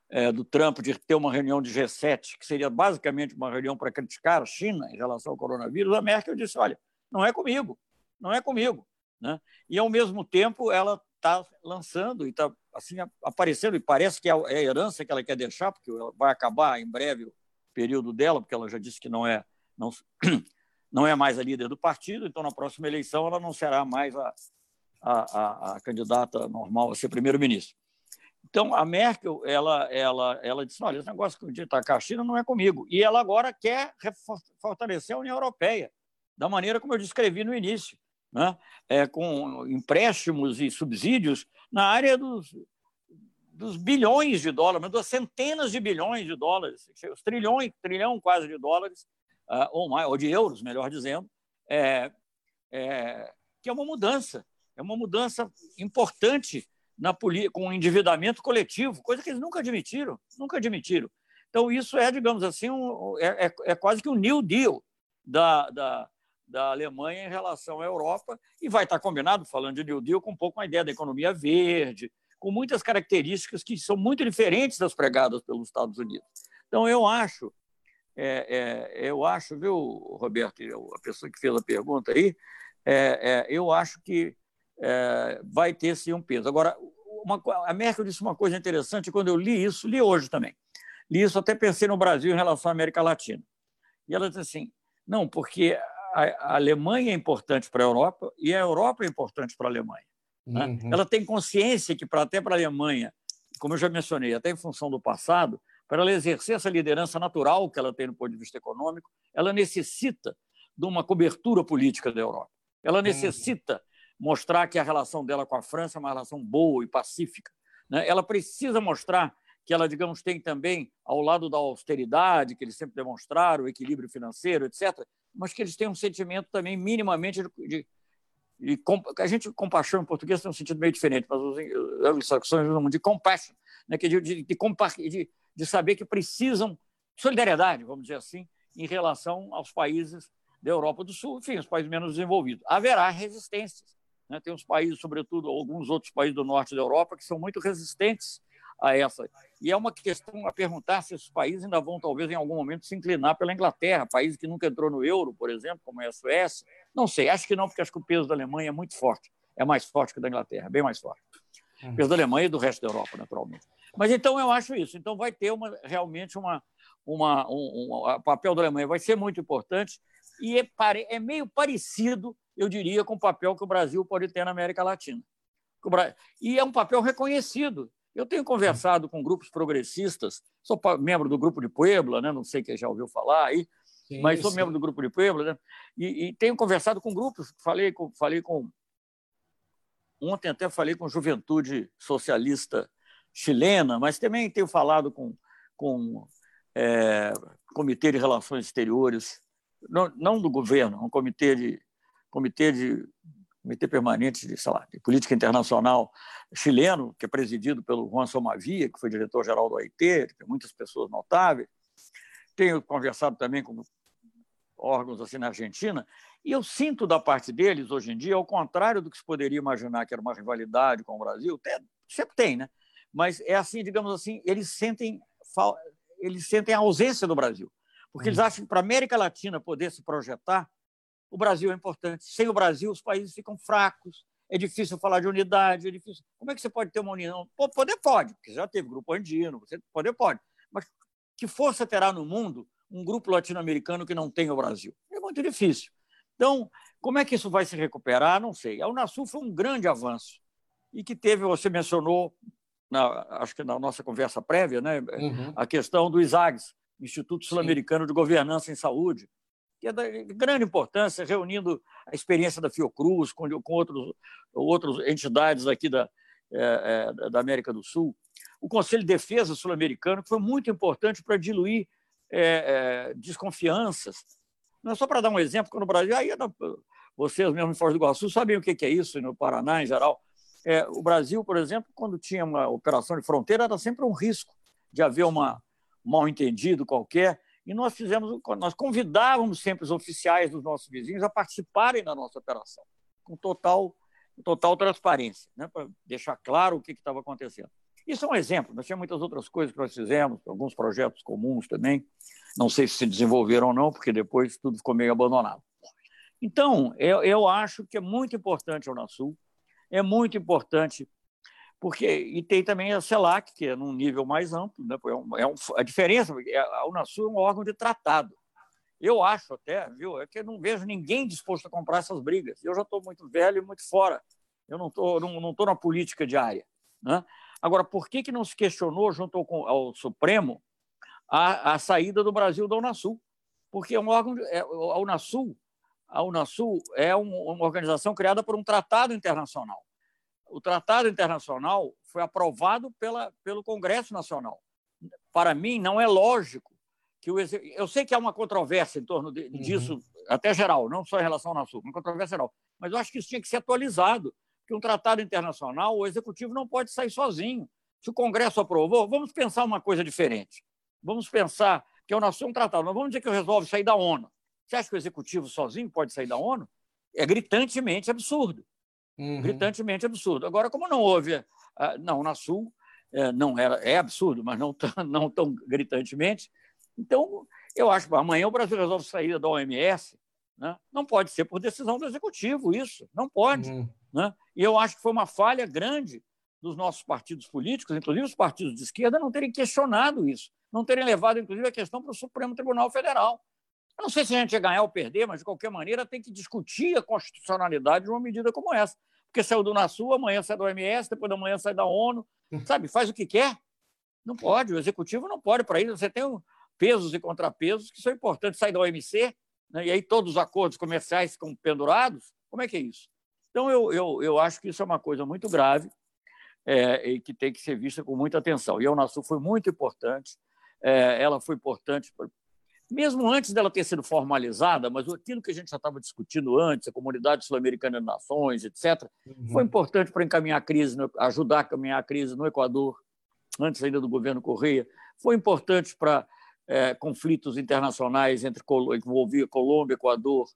é, do Trump de ter uma reunião de G7, que seria basicamente uma reunião para criticar a China em relação ao coronavírus, a Merkel disse: olha, não é comigo, não é comigo. Né? E, ao mesmo tempo, ela está lançando e está assim, aparecendo, e parece que é, é a herança que ela quer deixar, porque vai acabar em breve o período dela, porque ela já disse que não é, não, não é mais a líder do partido, então na próxima eleição ela não será mais a, a, a, a candidata normal a ser primeiro-ministro. Então, a Merkel, ela, ela, ela disse, olha, esse negócio de atacar a China não é comigo. E ela agora quer fortalecer a União Europeia, da maneira como eu descrevi no início né? é, com empréstimos e subsídios na área dos, dos bilhões de dólares, das centenas de bilhões de dólares, os trilhões, trilhão quase de dólares, uh, ou mais, ou de euros, melhor dizendo, é, é, que é uma mudança, é uma mudança importante na com o endividamento coletivo, coisa que eles nunca admitiram, nunca admitiram. Então, isso é, digamos assim, um, é, é, é quase que um New Deal da, da, da Alemanha em relação à Europa e vai estar combinado, falando de New Deal, com um pouco a ideia da economia verde, com muitas características que são muito diferentes das pregadas pelos Estados Unidos. Então, eu acho, é, é, eu acho, viu, Roberto, a pessoa que fez a pergunta aí, é, é eu acho que é, vai ter sim um peso. Agora, uma, a Merkel disse uma coisa interessante quando eu li isso, li hoje também. Li isso, até pensei no Brasil em relação à América Latina. E ela disse assim: não, porque a, Alemanha é importante para a Europa e a Europa é importante para a Alemanha. Né? Uhum. Ela tem consciência que, para até para a Alemanha, como eu já mencionei, até em função do passado, para ela exercer essa liderança natural que ela tem no ponto de vista econômico, ela necessita de uma cobertura política da Europa. Ela necessita. Mostrar que a relação dela com a França é uma relação boa e pacífica. Né? Ela precisa mostrar que ela, digamos, tem também, ao lado da austeridade, que eles sempre demonstraram, o equilíbrio financeiro, etc., mas que eles têm um sentimento também minimamente de, de, de a gente compaixão em português tem um sentido meio diferente, mas os anglo-saxões chamam de compassion, né, que é de, de, de, de saber que precisam solidariedade, vamos dizer assim, em relação aos países da Europa do Sul, enfim, os países menos desenvolvidos. Haverá resistências. Né? Tem uns países, sobretudo alguns outros países do norte da Europa, que são muito resistentes a essa. E é uma questão a perguntar se esses países ainda vão, talvez, em algum momento, se inclinar pela Inglaterra, país que nunca entrou no euro, por exemplo, como é a Suécia. Não sei, acho que não, porque acho que o peso da Alemanha é muito forte. É mais forte que o da Inglaterra, bem mais forte. O peso da Alemanha e do resto da Europa, naturalmente. Mas então eu acho isso. Então vai ter uma, realmente uma, uma, um, um, o papel da Alemanha vai ser muito importante e é, é meio parecido, eu diria, com o papel que o Brasil pode ter na América Latina. E é um papel reconhecido eu tenho conversado com grupos progressistas, sou membro do grupo de Puebla, né? não sei quem já ouviu falar aí, sim, mas sou sim. membro do Grupo de Puebla, né? E, e, tenho conversado com grupos, falei com, falei com. Ontem até falei com Juventude Socialista Chilena, mas também tenho falado com, com é, Comitê de Relações Exteriores, não, não do governo, um comitê de, comitê de comitê permanente de, lá, de política internacional chileno, que é presidido pelo Juan Somavia, que foi diretor-geral do OIT, tem muitas pessoas notáveis. Tenho conversado também com órgãos assim na Argentina, e eu sinto da parte deles, hoje em dia, ao contrário do que se poderia imaginar que era uma rivalidade com o Brasil, sempre tem, né? mas é assim, digamos assim, eles sentem, eles sentem a ausência do Brasil, porque eles acham que para a América Latina poder se projetar, o Brasil é importante. Sem o Brasil, os países ficam fracos, é difícil falar de unidade, é difícil. Como é que você pode ter uma união? Pô, poder pode, porque já teve grupo andino, você poder pode. Mas que força terá no mundo um grupo latino-americano que não tem o Brasil? É muito difícil. Então, como é que isso vai se recuperar? Não sei. A Unasul foi um grande avanço e que teve, você mencionou, na, acho que na nossa conversa prévia, né, uhum. a questão do ISAGS, Instituto Sul-Americano de Governança em Saúde, que é da grande importância, reunindo a experiência da Fiocruz com, com outros, outras entidades aqui da, é, é, da América do Sul. O Conselho de Defesa Sul-Americano foi muito importante para diluir é, é, desconfianças. Não é só para dar um exemplo, quando no Brasil, aí vocês mesmo em Foz do Iguaçu sabem o que é isso, no Paraná em geral. É, o Brasil, por exemplo, quando tinha uma operação de fronteira, era sempre um risco de haver uma mal entendido qualquer e nós fizemos, nós convidávamos sempre os oficiais dos nossos vizinhos a participarem da nossa operação, com total, total transparência, né, para deixar claro o que estava acontecendo. Isso é um exemplo, nós tínhamos muitas outras coisas que nós fizemos, alguns projetos comuns também, não sei se se desenvolveram ou não, porque depois tudo ficou meio abandonado. Então, eu, eu acho que é muito importante a Unasul, é muito importante porque e tem também a CELAC, que é num nível mais amplo, né? é, um, é um, a diferença, a Unasul é um órgão de tratado. Eu acho até, viu, é que eu não vejo ninguém disposto a comprar essas brigas. Eu já estou muito velho e muito fora. Eu não estou não, não tô na política diária. Né? Agora, por que, que não se questionou, junto ao, ao Supremo, a, a, saída do Brasil da Unasul? Porque é um órgão, é, a Unasul, a Unasul é um, uma organização criada por um tratado internacional o Tratado Internacional foi aprovado pela, pelo Congresso Nacional. Para mim, não é lógico que o eu sei que há uma controvérsia em torno de, uhum. disso, até geral, não só em relação ao Nasul, uma controvérsia geral, mas eu acho que isso tinha que ser atualizado, que um tratado internacional, o executivo não pode sair sozinho. Se o Congresso aprovou, vamos pensar uma coisa diferente. Vamos pensar que o Nasul é um tratado, não vamos dizer que resolve sair da ONU. Você acha que o executivo sozinho pode sair da ONU? É gritantemente absurdo uhum. gritantemente absurdo. Agora, como não houve. Ah, não, na Sul é, não era, é absurdo, mas não tão, não tão gritantemente. Então, eu acho que amanhã o Brasil resolve sair da OMS. Né? Não pode ser por decisão do executivo, isso. Não pode. Uhum. Né? E eu acho que foi uma falha grande dos nossos partidos políticos, inclusive os partidos de esquerda, não terem questionado isso, não terem levado, inclusive, a questão para o Supremo Tribunal Federal. Eu não sei se a gente ia ganhar ou perder, mas, de qualquer maneira, tem que discutir a constitucionalidade de uma medida como essa. Porque saiu do NASU, amanhã sai do OMS, depois da manhã sai da ONU, sabe? Faz o que quer. Não pode, o executivo não pode para isso. Você tem pesos e contrapesos que são importantes. Sai da OMC, né? e aí todos os acordos comerciais ficam pendurados. Como é que é isso? Então, eu, eu, eu acho que isso é uma coisa muito grave é, e que tem que ser vista com muita atenção. E a Unasul foi muito importante. É, ela foi importante mesmo antes dela ter sido formalizada, mas aquilo que a gente já estava discutindo antes, a Comunidade Sul-Americana de Nações, etc., uhum. foi importante para encaminhar a crise, ajudar a caminhar a crise no Equador, antes ainda do governo Correia, foi importante para é, conflitos internacionais entre envolvia Colômbia, Equador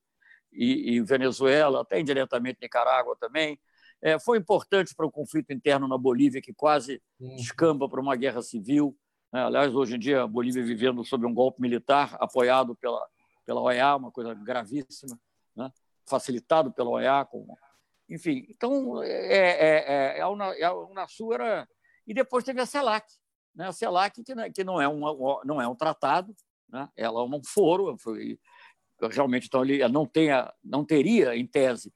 e, e, Venezuela, até indiretamente Nicarágua também. É, foi importante para o conflito interno na Bolívia, que quase uhum. descamba para uma guerra civil. Né? Aliás, hoje em dia, a Bolívia vivendo sob um golpe militar apoiado pela, pela OEA, uma coisa gravíssima, né? facilitado pela OEA. Com... Enfim, então, é, é, é, é a Unasul era... E depois teve a CELAC, né? a CELAC, que, que não, é um, não é um tratado, né? ela é um foro, foi, realmente então, ele não, tem a, não teria, em tese,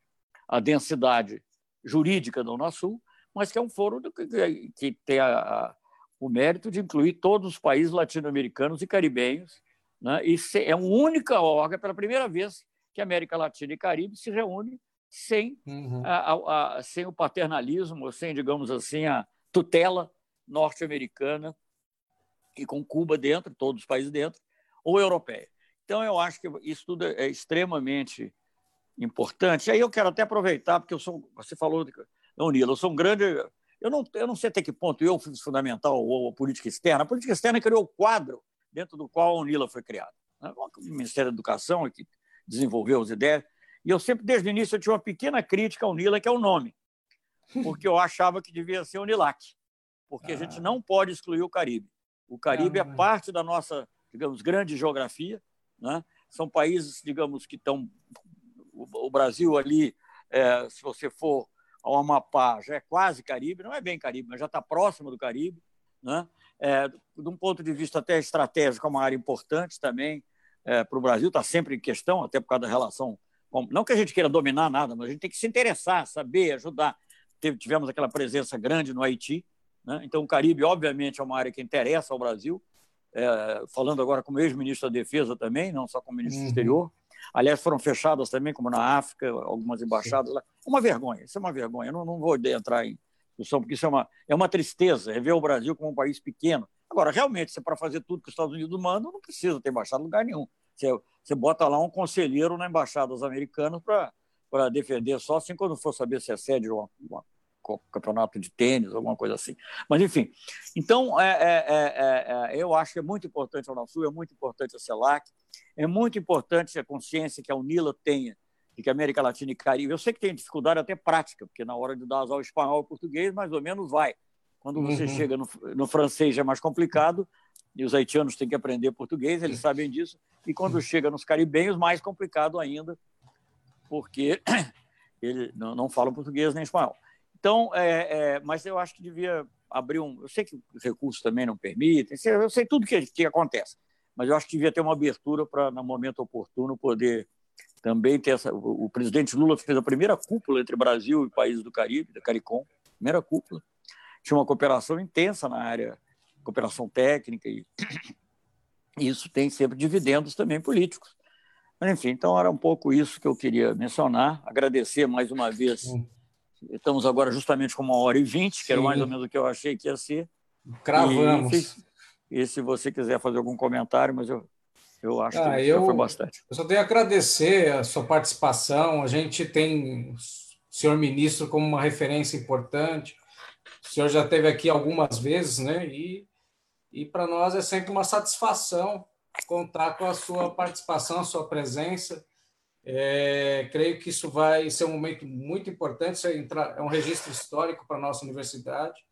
a densidade jurídica da Unasul, mas que é um foro que, que tem a, o mérito de incluir todos os países latino-americanos e caribenhos Né? E é a única órgão, pela primeira vez, que a América Latina e Caribe se reúne sem, uhum. a, a, a, sem o paternalismo, sem, digamos assim, a tutela norte-americana e com Cuba dentro, todos os países dentro, ou europeia. Então, eu acho que isso tudo é extremamente importante. E aí eu quero até aproveitar, porque eu sou, você falou, não, Nilo, eu sou um grande. Eu não, eu não sei até que ponto eu fiz fundamental ou a política externa. A política externa criou o quadro dentro do qual a UNILA foi criada. Né? O Ministério da Educação que desenvolveu as ideias. E eu sempre, desde o início, eu tinha uma pequena crítica à UNILA, que é o nome, porque eu achava que devia ser UNILAC, porque a gente ah. não pode excluir o Caribe. O Caribe é parte da nossa, digamos, grande geografia. Né? São países, digamos, que estão. O Brasil ali, é, se você for ao Amapá, já é quase Caribe, não é bem Caribe, mas já está próximo do Caribe. Né? É, de um ponto de vista até estratégico, é uma área importante também é, para o Brasil, está sempre em questão, até por causa da relação. Com... Não que a gente queira dominar nada, mas a gente tem que se interessar, saber, ajudar. Tivemos aquela presença grande no Haiti, né? então o Caribe, obviamente, é uma área que interessa ao Brasil. É, falando agora como ex-ministro da Defesa também, não só como ministro uhum. do Exterior. Aliás, foram fechadas também, como na África, algumas embaixadas lá. Uma vergonha, isso é uma vergonha. Eu não, não vou entrar em discussão, porque isso é uma, é uma tristeza, é ver o Brasil como um país pequeno. Agora, realmente, se é para fazer tudo que os Estados Unidos mandam, não precisa ter embaixada em lugar nenhum. Você, você bota lá um conselheiro na embaixada dos americanos para defender só assim quando for saber se é sede de um campeonato de tênis, alguma coisa assim. Mas, enfim. Então, é, é, é, é, eu acho que é muito importante a Unasul, é muito importante a CELAC, é muito importante a consciência que a UNILA tenha de que a América Latina e Caribe. Eu sei que tem dificuldade até prática, porque na hora de dar as aulas espanhol e português, mais ou menos vai. Quando você uhum. chega no, no, francês é mais complicado, e os haitianos têm que aprender português, eles sabem disso. E quando chega nos caribenhos, mais complicado ainda, porque eles não, não falam português nem espanhol. Então, é, é, mas eu acho que devia abrir um. Eu sei que os recursos também não permitem, eu sei tudo que, que acontece, mas eu acho que devia ter uma abertura para, no momento oportuno, poder também tem essa, o, presidente Lula fez a primeira cúpula entre Brasil e países do Caribe, da CARICOM, primeira cúpula. Tinha uma cooperação intensa na área, cooperação técnica, e isso tem sempre dividendos também políticos. Mas, enfim, então era um pouco isso que eu queria mencionar. Agradecer mais uma vez. Estamos agora justamente com uma hora e vinte, que era mais ou menos o que eu achei que ia ser. Cravamos. E, e se você quiser fazer algum comentário, mas eu eu acho ah, que eu, foi bastante. Eu só tenho a agradecer a sua participação. A gente tem o senhor ministro como uma referência importante. O senhor já esteve aqui algumas vezes, né? E, e para nós é sempre uma satisfação contar com a sua participação, a sua presença. É, creio que isso vai ser um momento muito importante, isso é, é um registro histórico para a nossa universidade.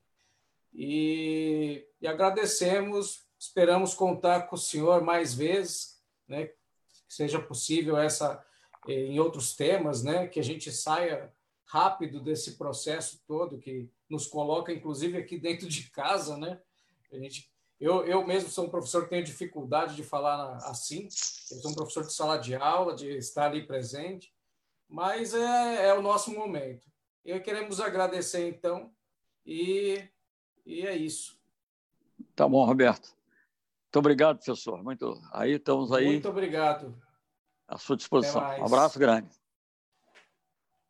E, e agradecemos Esperamos contar com o senhor mais vezes, né? Que seja possível essa eh, em outros temas, né? Que a gente saia rápido desse processo todo que nos coloca, inclusive aqui dentro de casa, né? A gente, eu, eu mesmo sou um professor que tenho dificuldade de falar assim. Eu sou um professor de sala de aula, de estar ali presente, mas é, é o nosso momento. E queremos agradecer então e, e é isso. Tá bom, Roberto. Muito obrigado, professor. Muito. Aí estamos aí. Muito obrigado. À sua disposição. Um abraço grande.